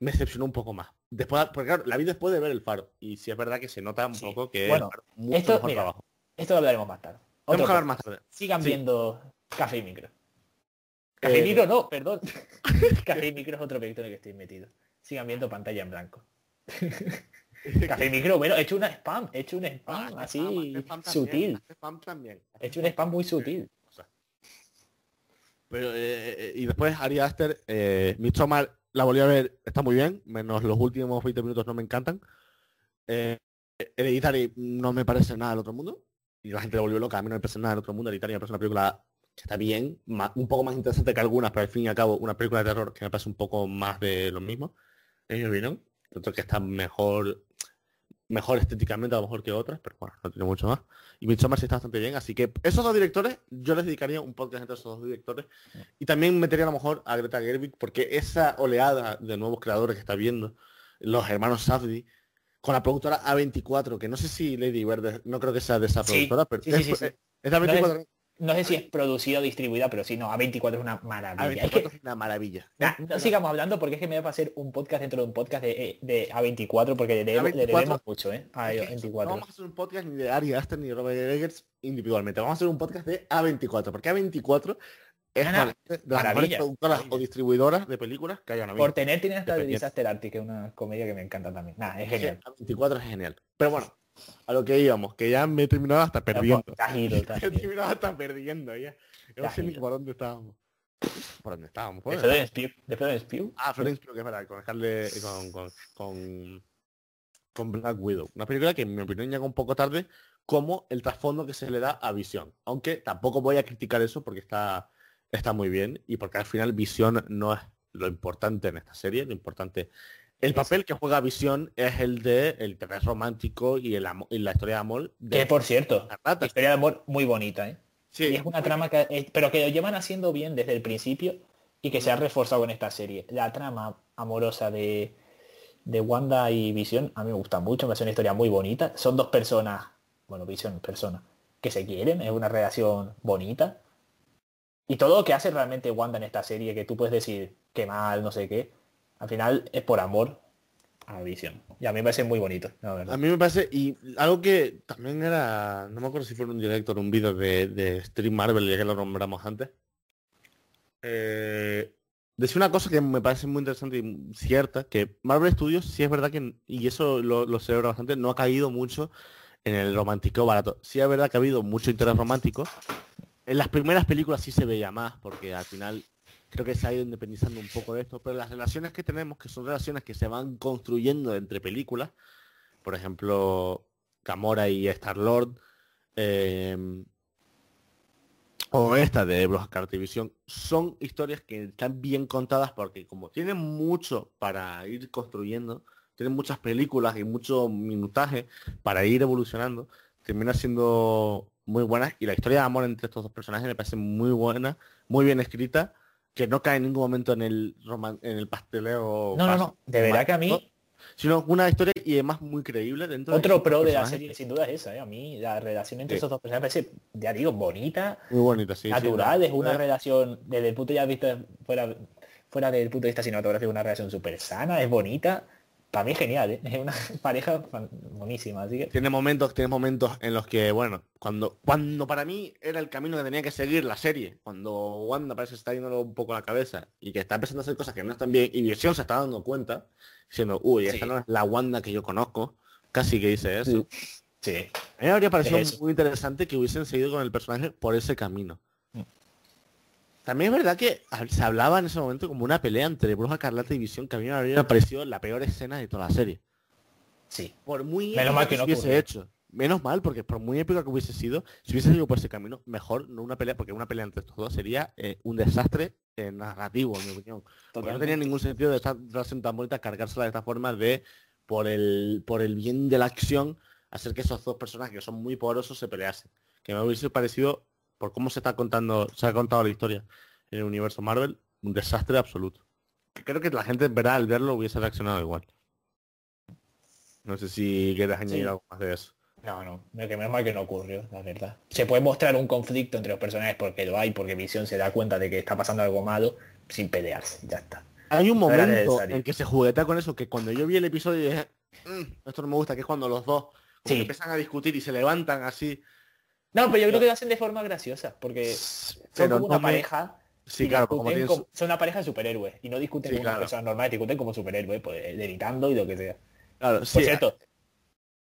me decepcionó un poco más. Después, porque claro, la vi después de ver el faro. Y si es verdad que se nota un poco que bueno, esto, Esto lo hablaremos más tarde. Vamos a ver más tarde. Sigan viendo Café y Micro. Café y eh, Micro no, perdón. [laughs] Café y Micro es otro proyecto en el que estoy metido. Sigan viendo pantalla en blanco. Café y Micro, bueno, he hecho una spam, he hecho un spam ah, así sutil. He hecho un spam muy sutil. Pero, eh, eh, y después Ari Aster, eh, Midsommar la volví a ver, está muy bien, menos los últimos 20 minutos no me encantan. Eh, Hereditary no me parece nada del otro mundo y la gente lo volvió loca. A mí no me parece nada en otro mundo. Italia me parece una película que está bien, un poco más interesante que algunas, pero al fin y al cabo una película de terror que me parece un poco más de lo mismo. Ellos vieron. Creo que está mejor mejor estéticamente a lo mejor que otras, pero bueno, no tiene mucho más. Y Midsommar sí está bastante bien, así que esos dos directores, yo les dedicaría un podcast entre esos dos directores. Y también metería a lo mejor a Greta Gerwig, porque esa oleada de nuevos creadores que está viendo, los hermanos Safdie, con la productora A24, que no sé si Lady Bird, no creo que sea de esa productora, pero es, A24. No, sé si es producida o distribuida, pero sí, no, A24 es una maravilla. es, una maravilla. [laughs] no, sigamos hablando porque es que me va a hacer un podcast dentro de un podcast de, de A24 porque le, debemos mucho, ¿eh? A 24 No vamos a hacer un podcast ni de Ari Aster ni de Robert Eggers individualmente. Vamos a hacer un podcast de A24, porque A24 es una de las productoras o distribuidoras de películas que hayan habido. Por tener tiene hasta de Disaster Arctic, que es una comedia que me encanta también. Nada, es genial. 24 es genial. Pero bueno, a lo que íbamos, que ya me he terminado hasta perdiendo. me he terminado hasta perdiendo ya. No sé ni por dónde estábamos. ¿Por dónde estábamos? ¿Por dónde ¿De Florence Pugh? Ah, Florence Pugh, que es verdad, con, con, con, con, con Black Widow. Una película que en mi opinión llega un poco tarde como el trasfondo que se le da a Visión. Aunque tampoco voy a criticar eso porque está está muy bien y porque al final Visión no es lo importante en esta serie, lo importante el papel que juega Visión es el de el terror romántico y, el y la historia de amor. De que por cierto, la historia de amor muy bonita, ¿eh? Sí. Y es una trama que, pero que lo llevan haciendo bien desde el principio y que se ha reforzado en esta serie. La trama amorosa de, de Wanda y Visión a mí me gusta mucho, me hace una historia muy bonita. Son dos personas, bueno, Visión, personas, que se quieren, es una relación bonita y todo lo que hace realmente Wanda en esta serie, que tú puedes decir que mal, no sé qué, al final es por amor a la visión. Y a mí me parece muy bonito, A mí me parece, y algo que también era, no me acuerdo si fue un director, un vídeo de, de Stream Marvel, ya que lo nombramos antes. Eh, decir una cosa que me parece muy interesante y cierta, que Marvel Studios sí es verdad que, y eso lo, lo celebro bastante, no ha caído mucho en el romántico barato. Sí es verdad que ha habido mucho interés romántico, en las primeras películas sí se veía más, porque al final creo que se ha ido independizando un poco de esto, pero las relaciones que tenemos, que son relaciones que se van construyendo entre películas, por ejemplo, Gamora y Star-Lord, em, o esta de Bros Cartivisión, son historias que están bien contadas porque como tienen mucho para ir construyendo, tienen muchas películas y mucho minutaje para ir evolucionando, termina siendo muy buena y la historia de amor entre estos dos personajes me parece muy buena, muy bien escrita, que no cae en ningún momento en el en el pasteleo. No, no, no, de verdad que a mí sino una historia y además muy creíble dentro otro pro de la serie sin duda es esa ¿eh? a mí la relación entre esos dos personajes parece ya digo bonita muy bonita sí natural es una relación desde el punto ya visto fuera fuera del punto de vista cinematográfico una relación súper sana es bonita para mí genial, ¿eh? es una [laughs] pareja buenísima, así que... Tiene momentos, tiene momentos en los que, bueno, cuando, cuando para mí era el camino que tenía que seguir la serie, cuando Wanda parece que está yendo un poco a la cabeza y que está empezando a hacer cosas que no están bien, y Visión se está dando cuenta, diciendo, uy, esta no es la Wanda que yo conozco, casi que dice eso. Sí. A mí me habría parecido muy interesante que hubiesen seguido con el personaje por ese camino. También es verdad que se hablaba en ese momento como una pelea entre Bruja Carlata y Visión que a mí me habría parecido la peor escena de toda la serie. Sí. Por muy Menos mal que, no hubiese hecho. Menos mal, porque por muy épico que hubiese sido, si hubiese ido por ese camino, mejor no una pelea, porque una pelea entre estos dos sería eh, un desastre eh, narrativo, en mi opinión. Porque no tenía ningún sentido de esta relación tan bonita cargársela de esta forma de, por el, por el bien de la acción, hacer que esos dos personajes que son muy poderosos se peleasen. Que me hubiese parecido por cómo se está contando, se ha contado la historia en el universo Marvel, un desastre absoluto. Creo que la gente, verá al verlo, hubiese reaccionado igual. No sé si quieres añadir algo más de eso. No, no, lo que menos mal que no ocurrió, la verdad. Se puede mostrar un conflicto entre los personajes porque lo hay, porque Visión se da cuenta de que está pasando algo malo sin pelearse, ya está. Hay un momento en que se jugueta con eso, que cuando yo vi el episodio dije, mm, esto no me gusta, que es cuando los dos empiezan a discutir y se levantan así no, pero yo creo que lo hacen de forma graciosa, porque son como una pareja. Sí, claro, como son una pareja de superhéroes y no discuten como personas normales, discuten como superhéroes, pues delitando y lo que sea. Claro, Por cierto,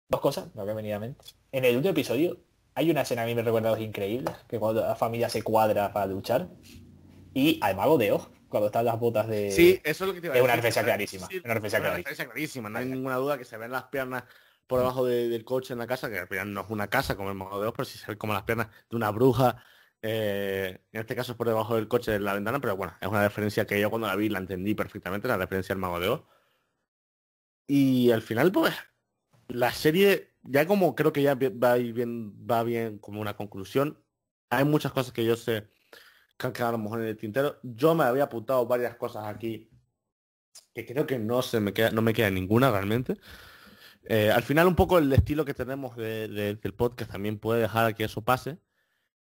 dos cosas, no que venía a mente. En el último episodio hay una escena a mí me recuerda dos increíbles, que cuando la familia se cuadra para luchar y al mago de Oz, cuando están las botas de... Sí, eso es lo que te iba a decir. Es una referencia clarísima. una referencia clarísima. No hay ninguna duda que se ven las piernas por debajo del coche en la casa, que al final no es una casa como el modo de pero sí se ve como las piernas de una bruja. Eh, en este caso es por debajo del coche de la ventana, pero bueno, es una referencia que yo cuando la vi la entendí perfectamente, la referencia al mago de Oz. Y al final, pues, la serie, ya como creo que ya va bien, va bien como una conclusión. Hay muchas cosas que yo sé que han quedado a lo mejor en el tintero. Yo me había apuntado varias cosas aquí que creo que no se me queda, no me queda ninguna realmente. Eh, al final un poco el estilo que tenemos del podcast también puede dejar que eso pase.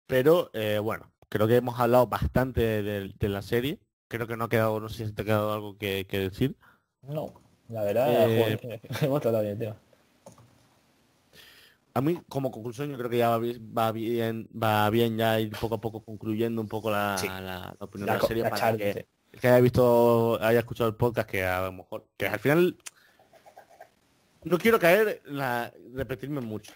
Pero eh, bueno, creo que hemos hablado bastante de, la serie. Creo que no ha quedado, no sé si te ha quedado algo que, decir. No, la verdad, eh, [laughs] hemos tratado bien tema. A mí, como conclusión, yo creo que ya va bien, va bien, ya ir poco a poco concluyendo un poco la, opinión de la serie para que, que haya visto, haya escuchado el podcast, que a lo mejor, que al final no quiero caer la repetirme mucho,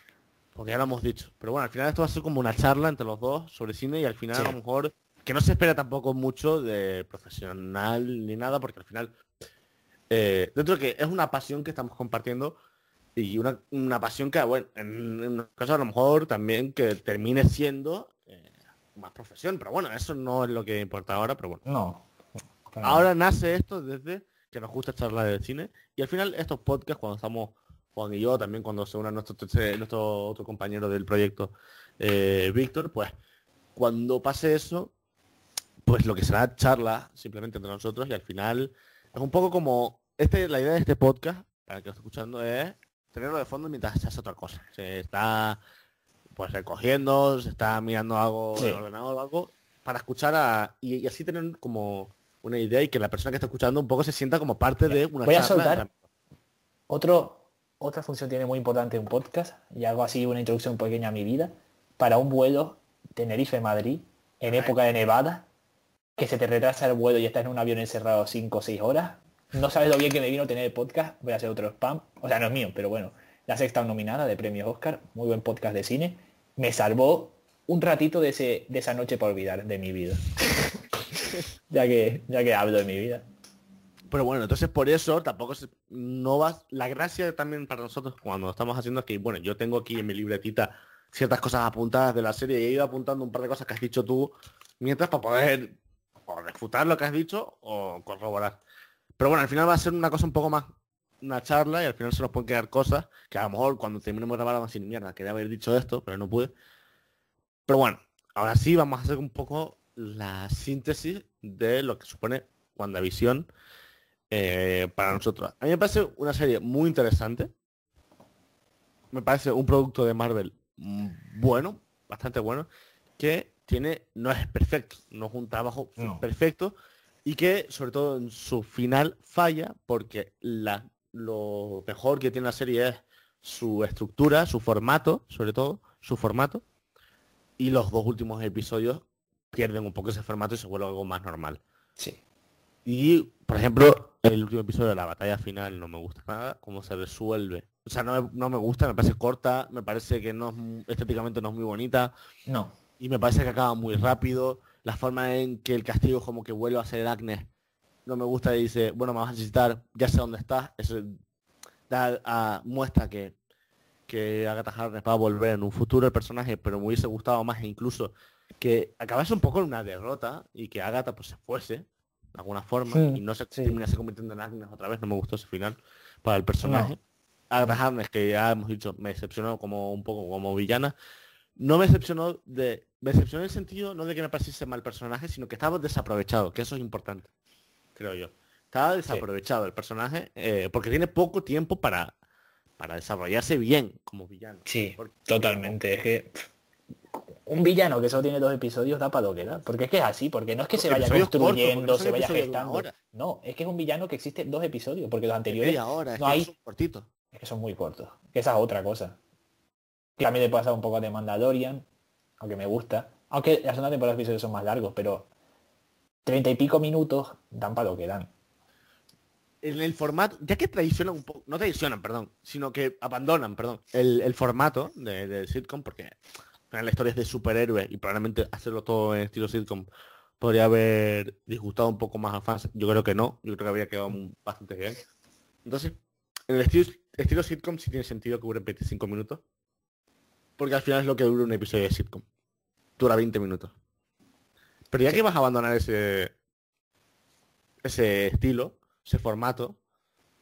porque ya lo hemos dicho. Pero bueno, al final esto va a ser como una charla entre los dos sobre cine y al final a lo mejor que no se espera tampoco mucho de profesional ni nada, porque al final eh, dentro de que es una pasión que estamos compartiendo y una, pasión que, bueno, en, un caso a lo mejor también que termine siendo eh, más profesión, pero bueno, eso no es lo que importa ahora, pero bueno. No. Ahora nace esto desde que nos gusta charlar de cine. Y al final estos podcasts, cuando estamos Juan y yo, también cuando se una nuestro, nuestro otro compañero del proyecto, eh, Víctor, pues cuando pase eso, pues lo que será charla simplemente entre nosotros y al final es un poco como, este, la idea de este podcast, para que lo esté escuchando, es tenerlo de fondo mientras se hace otra cosa. Se está pues recogiendo, se está mirando algo o algo, para escuchar a, y así tener como una idea y que la persona que está escuchando un poco se sienta como parte de una Voy a soltar. Otro, otra función tiene muy importante un podcast y hago así una introducción pequeña a mi vida. Para un vuelo Tenerife-Madrid en época de nevada, que se te retrasa el vuelo y estás en un avión encerrado 5 o 6 horas. No sabes lo bien que me vino tener el podcast. Voy a hacer otro spam. O sea, no es mío, pero bueno. La sexta nominada de premios Oscar. Muy buen podcast de cine. Me salvó un ratito de, ese, de esa noche para olvidar de mi vida. [laughs] [laughs] ya que ya que hablo de mi vida. Pero bueno, entonces por eso tampoco no vas. La gracia también para nosotros cuando estamos haciendo es que, bueno, yo tengo aquí en mi libretita ciertas cosas apuntadas de la serie y he ido apuntando un par de cosas que has dicho tú mientras para poder o refutar lo que has dicho o corroborar. Pero bueno, al final va a ser una cosa un poco más una charla y al final se nos pueden quedar cosas que a lo mejor cuando terminemos de grabar vamos a decir, mierda, quería haber dicho esto, pero no pude. Pero bueno, ahora sí vamos a hacer un poco la síntesis de lo que supone WandaVision eh, para nosotros. A mí me parece una serie muy interesante. Me parece un producto de Marvel mm, bueno, bastante bueno, que tiene, no es perfecto, no es un trabajo No. perfecto y que sobre todo en su final falla porque la, lo mejor que tiene la serie es su estructura, su formato, sobre todo, su formato. Y los dos últimos episodios pierden un poco ese formato y se vuelve algo más normal. Sí. Y, por ejemplo, el último episodio de la batalla final no me gusta nada, cómo se resuelve. O sea, no me, no me gusta, me parece corta, me parece que no es, estéticamente no es muy bonita No. y me parece que acaba muy rápido. La forma en que el castigo como que vuelve a ser Agnes no me gusta y dice, bueno, me vas a necesitar, ya sé dónde estás. Eso da, a- muestra que, que Agatha Harkness va a volver en un futuro el personaje, pero me hubiese gustado más incluso que acabase un poco en una derrota y que Agatha pues se fuese de alguna forma Sí, y no se sí. termine se convirtiendo en Agnes otra vez. No me gustó ese final para el personaje. Agatha Harkness, que ya hemos dicho, me decepcionó como un poco como villana. No me decepcionó de. Me decepcionó en el sentido no de que me pareciese mal personaje, sino que estaba desaprovechado, que eso es importante, creo yo. Estaba desaprovechado el personaje eh, porque tiene poco tiempo para, para desarrollarse bien como villano. Sí, Porque- totalmente. Es que un villano que solo tiene dos episodios da para lo que da. Porque es que es así, porque no es que se vaya cortos, construyendo, se vaya gestando. No, es que es un villano que existe dos episodios, porque los anteriores Media hora, es no hay- son cortitos. es que son muy cortos. Que esa es otra cosa. Que también le pasa un poco de Mandalorian, aunque me gusta. Aunque la segunda temporada de episodios son más largos, pero treinta y pico minutos dan para lo que dan. En el formato, ya que traicionan un poco, no traicionan, perdón, sino que abandonan, perdón, el, el formato de, de sitcom, porque al final la historia es de superhéroes y probablemente hacerlo todo en estilo sitcom podría haber disgustado un poco más a fans. Yo creo que no, yo creo que habría quedado bastante bien. Entonces, en el estilo, estilo sitcom sí tiene sentido que dure 25 minutos, porque al final es lo que dura un episodio de sitcom. Dura 20 minutos. Pero ya que vas a abandonar ese ese estilo, ese formato,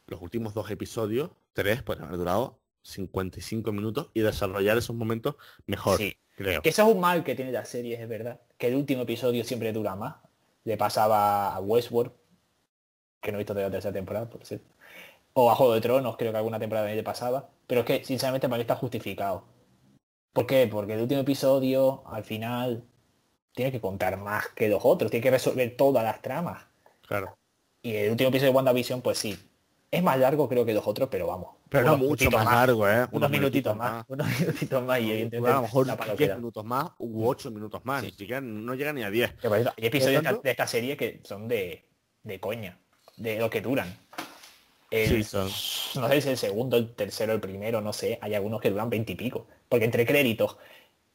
los últimos dos episodios, tres, pueden haber durado 55 minutos y desarrollar esos momentos mejor, Sí. creo. Que eso es un mal que tiene las series, es verdad. Que el último episodio siempre dura más. Le pasaba a Westworld, que no he visto de la tercera temporada, por cierto. O a Juego de Tronos, creo que alguna temporada le pasaba. Pero es que, sinceramente, para mí está justificado. ¿Por qué? Porque el último episodio, al final, tiene que contar más que los otros. Tiene que resolver todas las tramas. Claro. Y el último episodio de WandaVision, pues sí. Es más largo creo que los otros, pero vamos. Pero no mucho más largo, ¿eh? Unos minutitos más. Unos [laughs] minutitos más. Y evidentemente a lo mejor da para lo que 10 da. minutos más u 8 minutos más. Ni siquiera no llega ni a 10. Que, por ejemplo, hay episodios de esta, de esta serie que son de, de coña, de lo que duran. El- Sí, son. No sé si el segundo, el tercero, el primero, no sé. Hay algunos que duran veintipico. Porque entre créditos,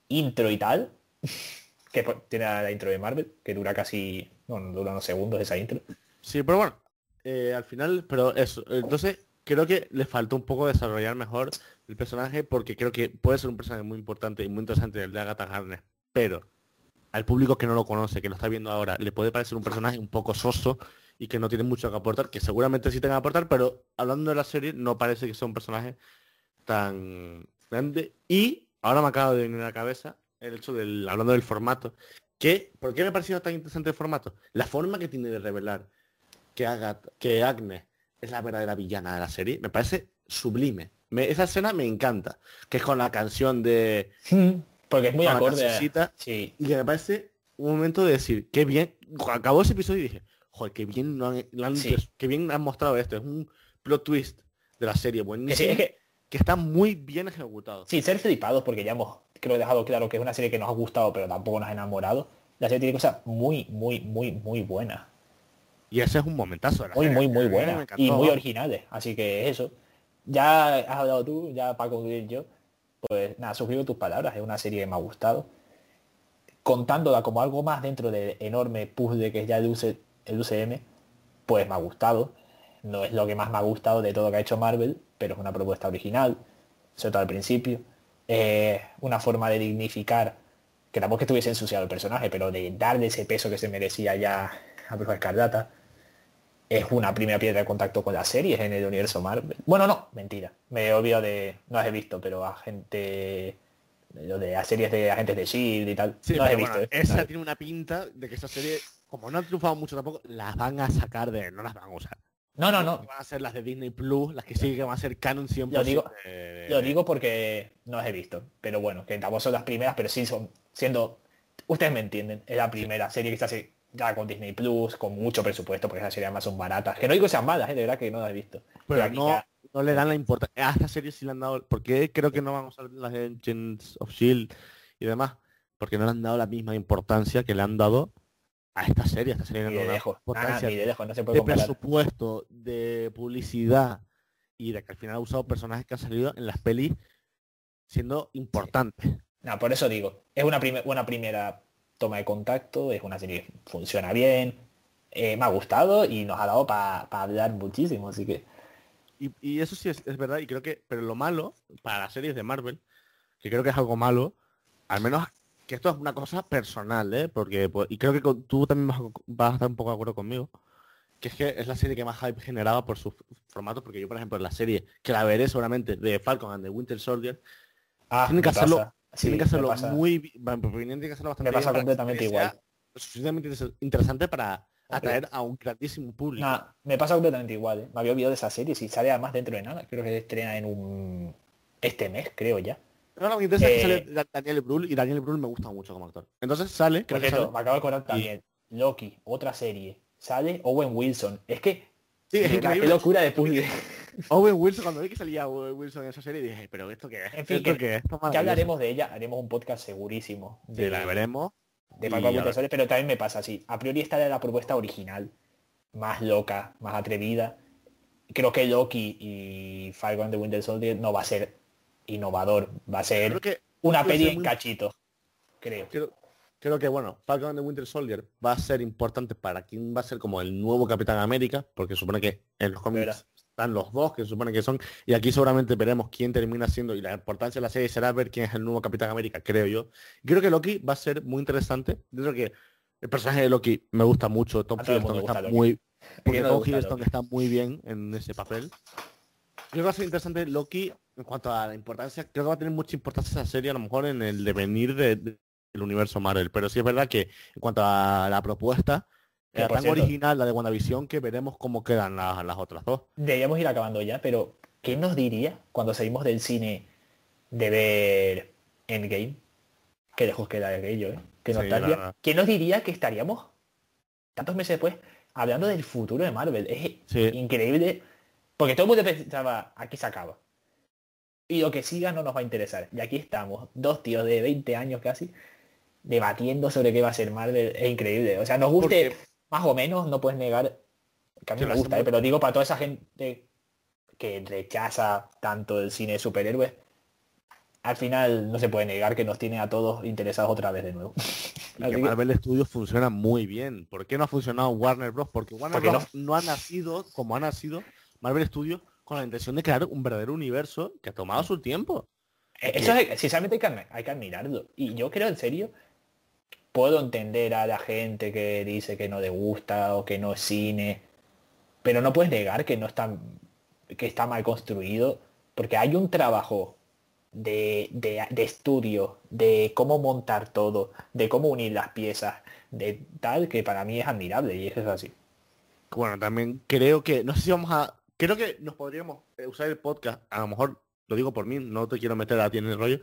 intro y tal, [laughs] que tiene la intro de Marvel, que dura casi, bueno, dura unos segundos esa intro. Sí, pero bueno, eh, al final, pero eso, entonces creo que le faltó un poco desarrollar mejor el personaje porque creo que puede ser un personaje muy importante y muy interesante el de Agatha Harkness, pero al público que no lo conoce, que lo está viendo ahora, le puede parecer un personaje un poco soso y que no tiene mucho que aportar, que seguramente sí tenga que aportar, pero hablando de la serie no parece que sea un personaje tan grande y ahora me acaba de venir a la cabeza el hecho del, hablando del formato, que, ¿por qué me ha parecido tan interesante el formato? La forma que tiene de revelar que, Agatha, que Agnes es la verdadera villana de la serie, me parece sublime. Me- esa escena me encanta, que es con la canción de... Porque es muy acorde. Sí. Y que me parece un momento de decir, qué bien, acabó ese episodio y dije, joder, qué bien, lo han, lo han- Sí. qué bien han mostrado esto, es un plot twist de la serie, Que buenísimo, sí, es que que está muy bien ejecutado. sin ser flipados, porque ya hemos creo dejado claro que es una serie que nos ha gustado, pero tampoco nos ha enamorado. La serie tiene cosas muy, muy, muy, muy buenas. Y ese es un momentazo de la Muy, serie. muy, muy A mí me buenas. encantó, Y muy originales. Así que eso. Ya has hablado tú, ya para concluir yo. Pues nada, suscribo tus palabras. Es una serie que me ha gustado. Contándola como algo más dentro del enorme puzzle que es ya el, UC el UCM, pues me ha gustado. No es lo que más me ha gustado de todo lo que ha hecho Marvel, pero es una propuesta original, sobre todo al principio. Eh, una forma de dignificar, que tampoco es que estuviese ensuciado el personaje, pero de darle ese peso que se merecía ya a Bruja Escarlata. Es una primera piedra de contacto con las series en el universo Marvel. Bueno, no, mentira. Me he olvidado de. No las he visto, pero agente. Lo de las series de agentes de Shield y tal. Sí, no las he visto. bueno, ¿eh? esa tiene una pinta de que esa serie, como no han triunfado mucho tampoco, las van a sacar de... No las van a usar. No, no, no. Van a ser las de Disney Plus, las que sí que van a ser canon 100%. Lo digo- de- Lo digo porque no las he visto. Pero bueno, que tampoco son las primeras, pero sí son siendo. Ustedes me entienden. Es la primera serie que se hace ya con Disney Plus, con mucho presupuesto, porque esas series además son baratas. Que no digo sean malas, ¿eh? de verdad que no las he visto. Pero no, ya- no le dan la importancia. A esta serie sí le han dado... porque creo que no van a usar las de Agents of S.H.I.E.L.D. y demás? Porque no le han dado la misma importancia que le han dado a esta serie. A esta serie ni de lejos. Importancia ni de lejos, no se puede de comparar. presupuesto, de publicidad y de que al final ha usado personajes que han salido en las pelis siendo importantes. No, por eso digo, es una, prime- una primera toma de contacto, es una serie que funciona bien, eh, me ha gustado y nos ha dado para hablar muchísimo, así que Y, y eso sí es, es verdad, y creo que, pero lo malo para las series de Marvel, que creo que es algo malo, al menos que esto es una cosa personal, ¿eh? Porque, pues, y creo que con- tú también vas a, vas a estar un poco de acuerdo conmigo, que es que es la serie que más hype generaba por sus formatos, porque yo, por ejemplo, la serie, que la veré seguramente, de Falcon and the Winter Soldier, ah, Tienen que hacerlo- pasa, sí, me hacerlo pasa. muy tienen que hacerlo bastante Me pasa bien completamente igual. lo suficientemente inter- interesante para atraer a un grandísimo público. Nah, me pasa completamente igual, ¿eh? me había olvidado de esa serie, si sale además dentro de nada, creo que se estrena en un este mes, creo ya. No, lo que interesa es que Eh, sale Da- Daniel Brühl y Daniel Brühl me gusta mucho como actor. Entonces sale, creo que sale- me acabo de acordar también, Loki, otra serie, sale Owen Wilson, es que Sí, es qué locura de puzzle. [laughs] Owen Wilson, cuando vi que salía Owen Wilson en esa serie, dije, pero ¿esto qué es? En fin, ¿Esto que- qué es? Esto es Ya maravilloso". hablaremos de ella, haremos un podcast segurísimo. Sí, la veremos. de. Soldier, pero también me pasa así. A priori esta era la propuesta original, más loca, más atrevida. Creo que Loki y Falcon de Winter Soldier no va a ser innovador, va a ser que, una peli en muy- cachitos, creo. creo, creo que, bueno, Falcon the Winter Soldier va a ser importante para quien va a ser como el nuevo Capitán América, porque supone que en los cómics. Están los dos, que supone que son, y aquí seguramente veremos quién termina siendo, y la importancia de la serie será ver quién es el nuevo Capitán América, creo yo. Creo que Loki va a ser muy interesante. Yo creo que el personaje de Loki me gusta mucho, Tom Hiddleston está Loki. muy... Porque no Tom Hiddleston está muy bien en ese papel. Creo que va a ser interesante Loki en cuanto a la importancia. Creo que va a tener mucha importancia esa serie a lo mejor en el devenir de- de- del universo Marvel. Pero sí es verdad que en cuanto a la propuesta, Por rango cierto- original, la de WandaVision, que veremos cómo quedan las, las otras dos. Deberíamos ir acabando ya, pero ¿qué nos diría cuando salimos del cine de ver Endgame? Qué lejos queda aquello, ¿eh? Qué nostalgia. ¿Qué nos diría que estaríamos tantos meses después hablando del futuro de Marvel? Es Sí. increíble. Porque todo el mundo pensaba, aquí se acaba. Y lo que siga no nos va a interesar. Y aquí estamos, dos tíos de 20 años casi, debatiendo sobre qué va a ser Marvel. Es increíble. O sea, nos guste Porque- más o menos, no puedes negar que a mí me gusta, ¿eh? pero digo para toda esa gente que rechaza tanto el cine de superhéroes, al final no se puede negar que nos tiene a todos interesados otra vez de nuevo. [laughs] Y que que- Marvel Studios funciona muy bien. ¿Por qué no ha funcionado Warner Bros? Porque Warner Bros. No... ha nacido como ha nacido Marvel Studios con la intención de crear un verdadero universo que ha tomado su tiempo. Eh, Eso es, sinceramente hay que, hay que admirarlo. Y yo creo en serio, puedo entender a la gente que dice que no le gusta o que no es cine, pero no puedes negar que no está, que está mal construido, porque hay un trabajo de, de, de estudio, de cómo montar todo, de cómo unir las piezas, de tal, que para mí es admirable y eso es así. Bueno, también creo que, no sé si vamos a, creo que nos podríamos eh, usar el podcast, a lo mejor, lo digo por mí, no te quiero meter a ti en el rollo,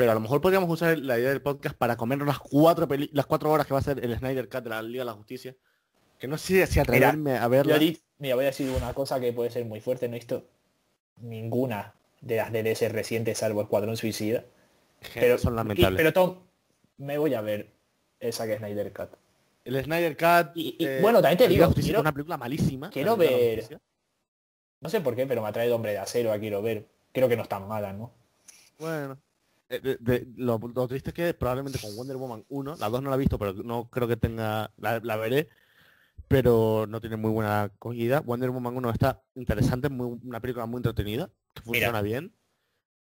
pero a lo mejor podríamos usar la idea del podcast para comernos las cuatro peli- las cuatro horas que va a ser el Snyder Cut de la Liga de la Justicia. Que no sé si atreverme a Yo verla. di- mira, voy a decir una cosa que puede ser muy fuerte, no he visto ninguna de las DLS recientes salvo Escuadrón Suicida. que Pero, son y- lamentables. pero Tom, me voy a ver esa que es Snyder Cut. el Snyder Cut. Y- y, eh, bueno, también te de digo, Justicia quiero- es una película malísima. quiero de ver-. No sé por qué, pero me atrae el hombre de acero, a quiero ver. Creo que no es tan mala, ¿no? Bueno. Eh, de- de- lo, lo triste es que probablemente con Wonder Woman 1, la 2 no la he visto, pero no creo que tenga, la, la veré, pero no tiene muy buena acogida. Wonder Woman 1 está interesante, muy, una película muy entretenida, que funciona bien.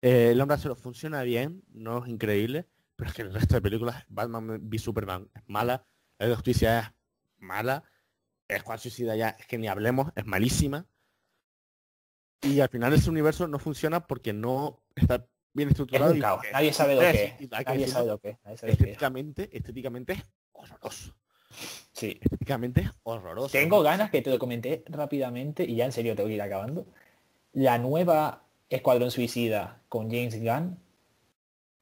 Eh, el hombre acero funciona bien, no es increíble, pero es que el resto de películas, Batman v Superman es mala, la de Justicia es mala, Squad Suicida ya es que ni hablemos, es malísima. Y al final ese universo no funciona porque no está bien estructurado. Es un caos. porque- Nadie sabe lo que es. y Nadie sabe lo que es. Nadie sabe lo que es. estéticamente, estéticamente es horroroso. Sí. Estéticamente es horroroso. Tengo ganas que te lo comenté rápidamente y ya en serio tengo que ir acabando. La nueva Escuadrón Suicida con James Gunn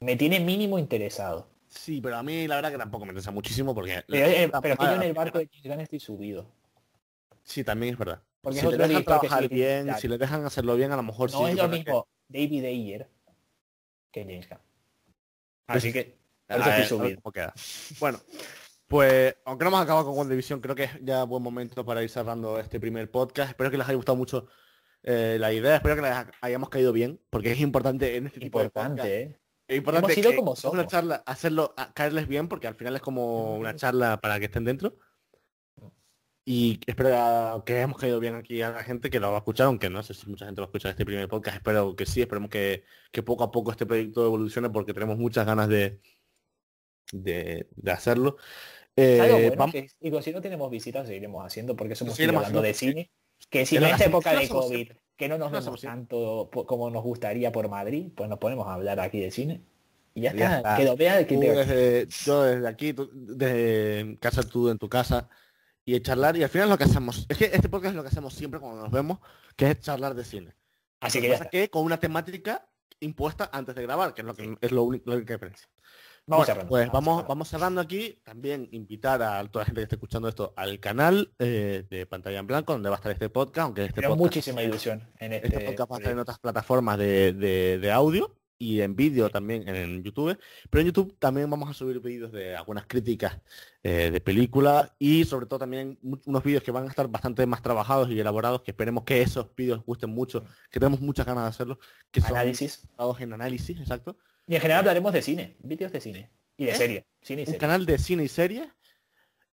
me tiene mínimo interesado. Sí, pero a mí la verdad que tampoco me interesa muchísimo porque... Pero, eh, pero que yo en el barco de James Gunn estoy subido. Sí, también es verdad. Porque si le dejan trabajar sí- bien, si le dejan hacerlo bien, a lo mejor sí. No es lo que- mismo David Ayer que James Gunn. Así que ver, estoy a ver subido. cómo queda. Bueno, pues aunque no hemos acabado con One Division, creo que es ya buen momento para ir cerrando este primer podcast. Espero que les haya gustado mucho eh, la idea, espero que les hayamos caído bien, porque es importante en este tipo de podcast. ¿eh? Es importante Hemos sido que como es una somos. charla, hacerlo, a- caerles bien, porque al final es como una charla para que estén dentro. Y espero que hayamos caído bien aquí a la gente que lo va a escuchar, aunque no sé si mucha gente va a escuchar este primer podcast. Espero que sí, esperemos que, que poco a poco este proyecto evolucione porque tenemos muchas ganas de, de, de hacerlo. Eh, Algo bueno vamos- que, digo, si no tenemos visitas, seguiremos haciendo, porque somos Seguiremos hablando de cine. Que si en esta época de COVID, que no nos vemos tanto como nos gustaría por Madrid, pues nos ponemos a hablar aquí de cine. Y ya, Ya está, está. que lo vea que Tú te- desde, yo desde aquí, tú desde casa tú en tu casa y charlar y al final lo que hacemos. Es que este podcast es lo que hacemos siempre cuando nos vemos que es charlar de cine. Así Lo que que ya pasa que con una temática impuesta antes de grabar que es lo que es lo único la única diferencia Vamos Bueno, pues vamos cerrando. vamos cerrando aquí. También invitar a toda la gente que esté escuchando esto al canal eh, de pantalla en blanco donde va a estar este podcast aunque este podcast muchísima ilusión en este, este podcast va a estar en otras plataformas de, de- de audio y en vídeo también en YouTube. Pero en YouTube también vamos a subir vídeos de algunas críticas eh, de películas y sobre todo también unos vídeos que van a estar bastante más trabajados y elaborados, que esperemos que esos vídeos os gusten mucho, que tenemos muchas ganas de hacerlos, que son Análisis. basados en análisis, exacto. Y en general hablaremos de cine, vídeos de cine. Y de ¿Eh? serie. Cine y Un serie. canal de cine y series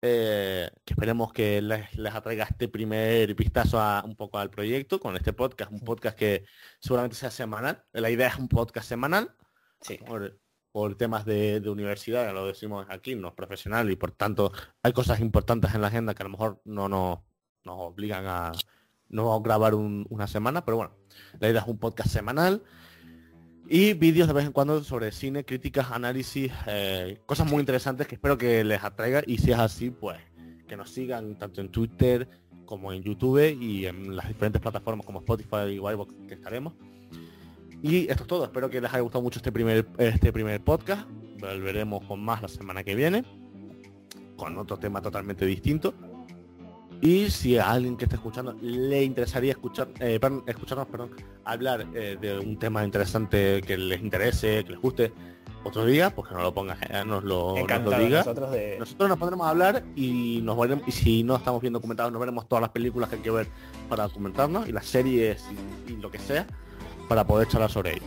eh, que esperemos que les, les atraiga este primer vistazo a, un poco al proyecto con este podcast, un podcast que seguramente sea semanal. La idea es un podcast semanal Sí. por, por temas de, de universidad, ya lo decimos aquí, no es profesional y por tanto hay cosas importantes en la agenda que a lo mejor no nos, nos obligan a no grabar un- una semana, pero bueno, la idea es un podcast semanal y vídeos de vez en cuando sobre cine, críticas, análisis, eh, cosas muy interesantes que espero que les atraiga y si es así, pues que nos sigan tanto en Twitter como en YouTube y en las diferentes plataformas como Spotify y Wisebox que estaremos. Y esto es todo, espero que les haya gustado mucho este primer, este primer podcast. Volveremos con más la semana que viene, con otro tema totalmente distinto. Y si a alguien que esté escuchando le interesaría escuchar, eh, escucharnos perdón, hablar eh, de un tema interesante que les interese, que les guste, otro día, pues que nos lo ponga, eh, nos lo, nos lo diga. nosotros de... Nosotros nos pondremos a hablar y nos veremos, y si no estamos viendo documentados, nos veremos todas las películas que hay que ver para documentarnos y las series y, y lo que sea para poder charlar sobre ello.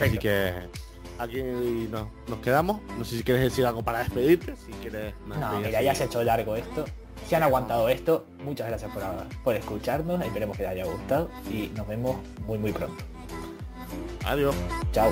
Así que aquí nos, nos quedamos. No sé si quieres decir algo para despedirte, si quieres. No, mira, ya se ha hecho largo esto. Si han aguantado esto, muchas gracias por, por escucharnos. Esperemos que les haya gustado y nos vemos muy muy pronto. Adiós. Chao.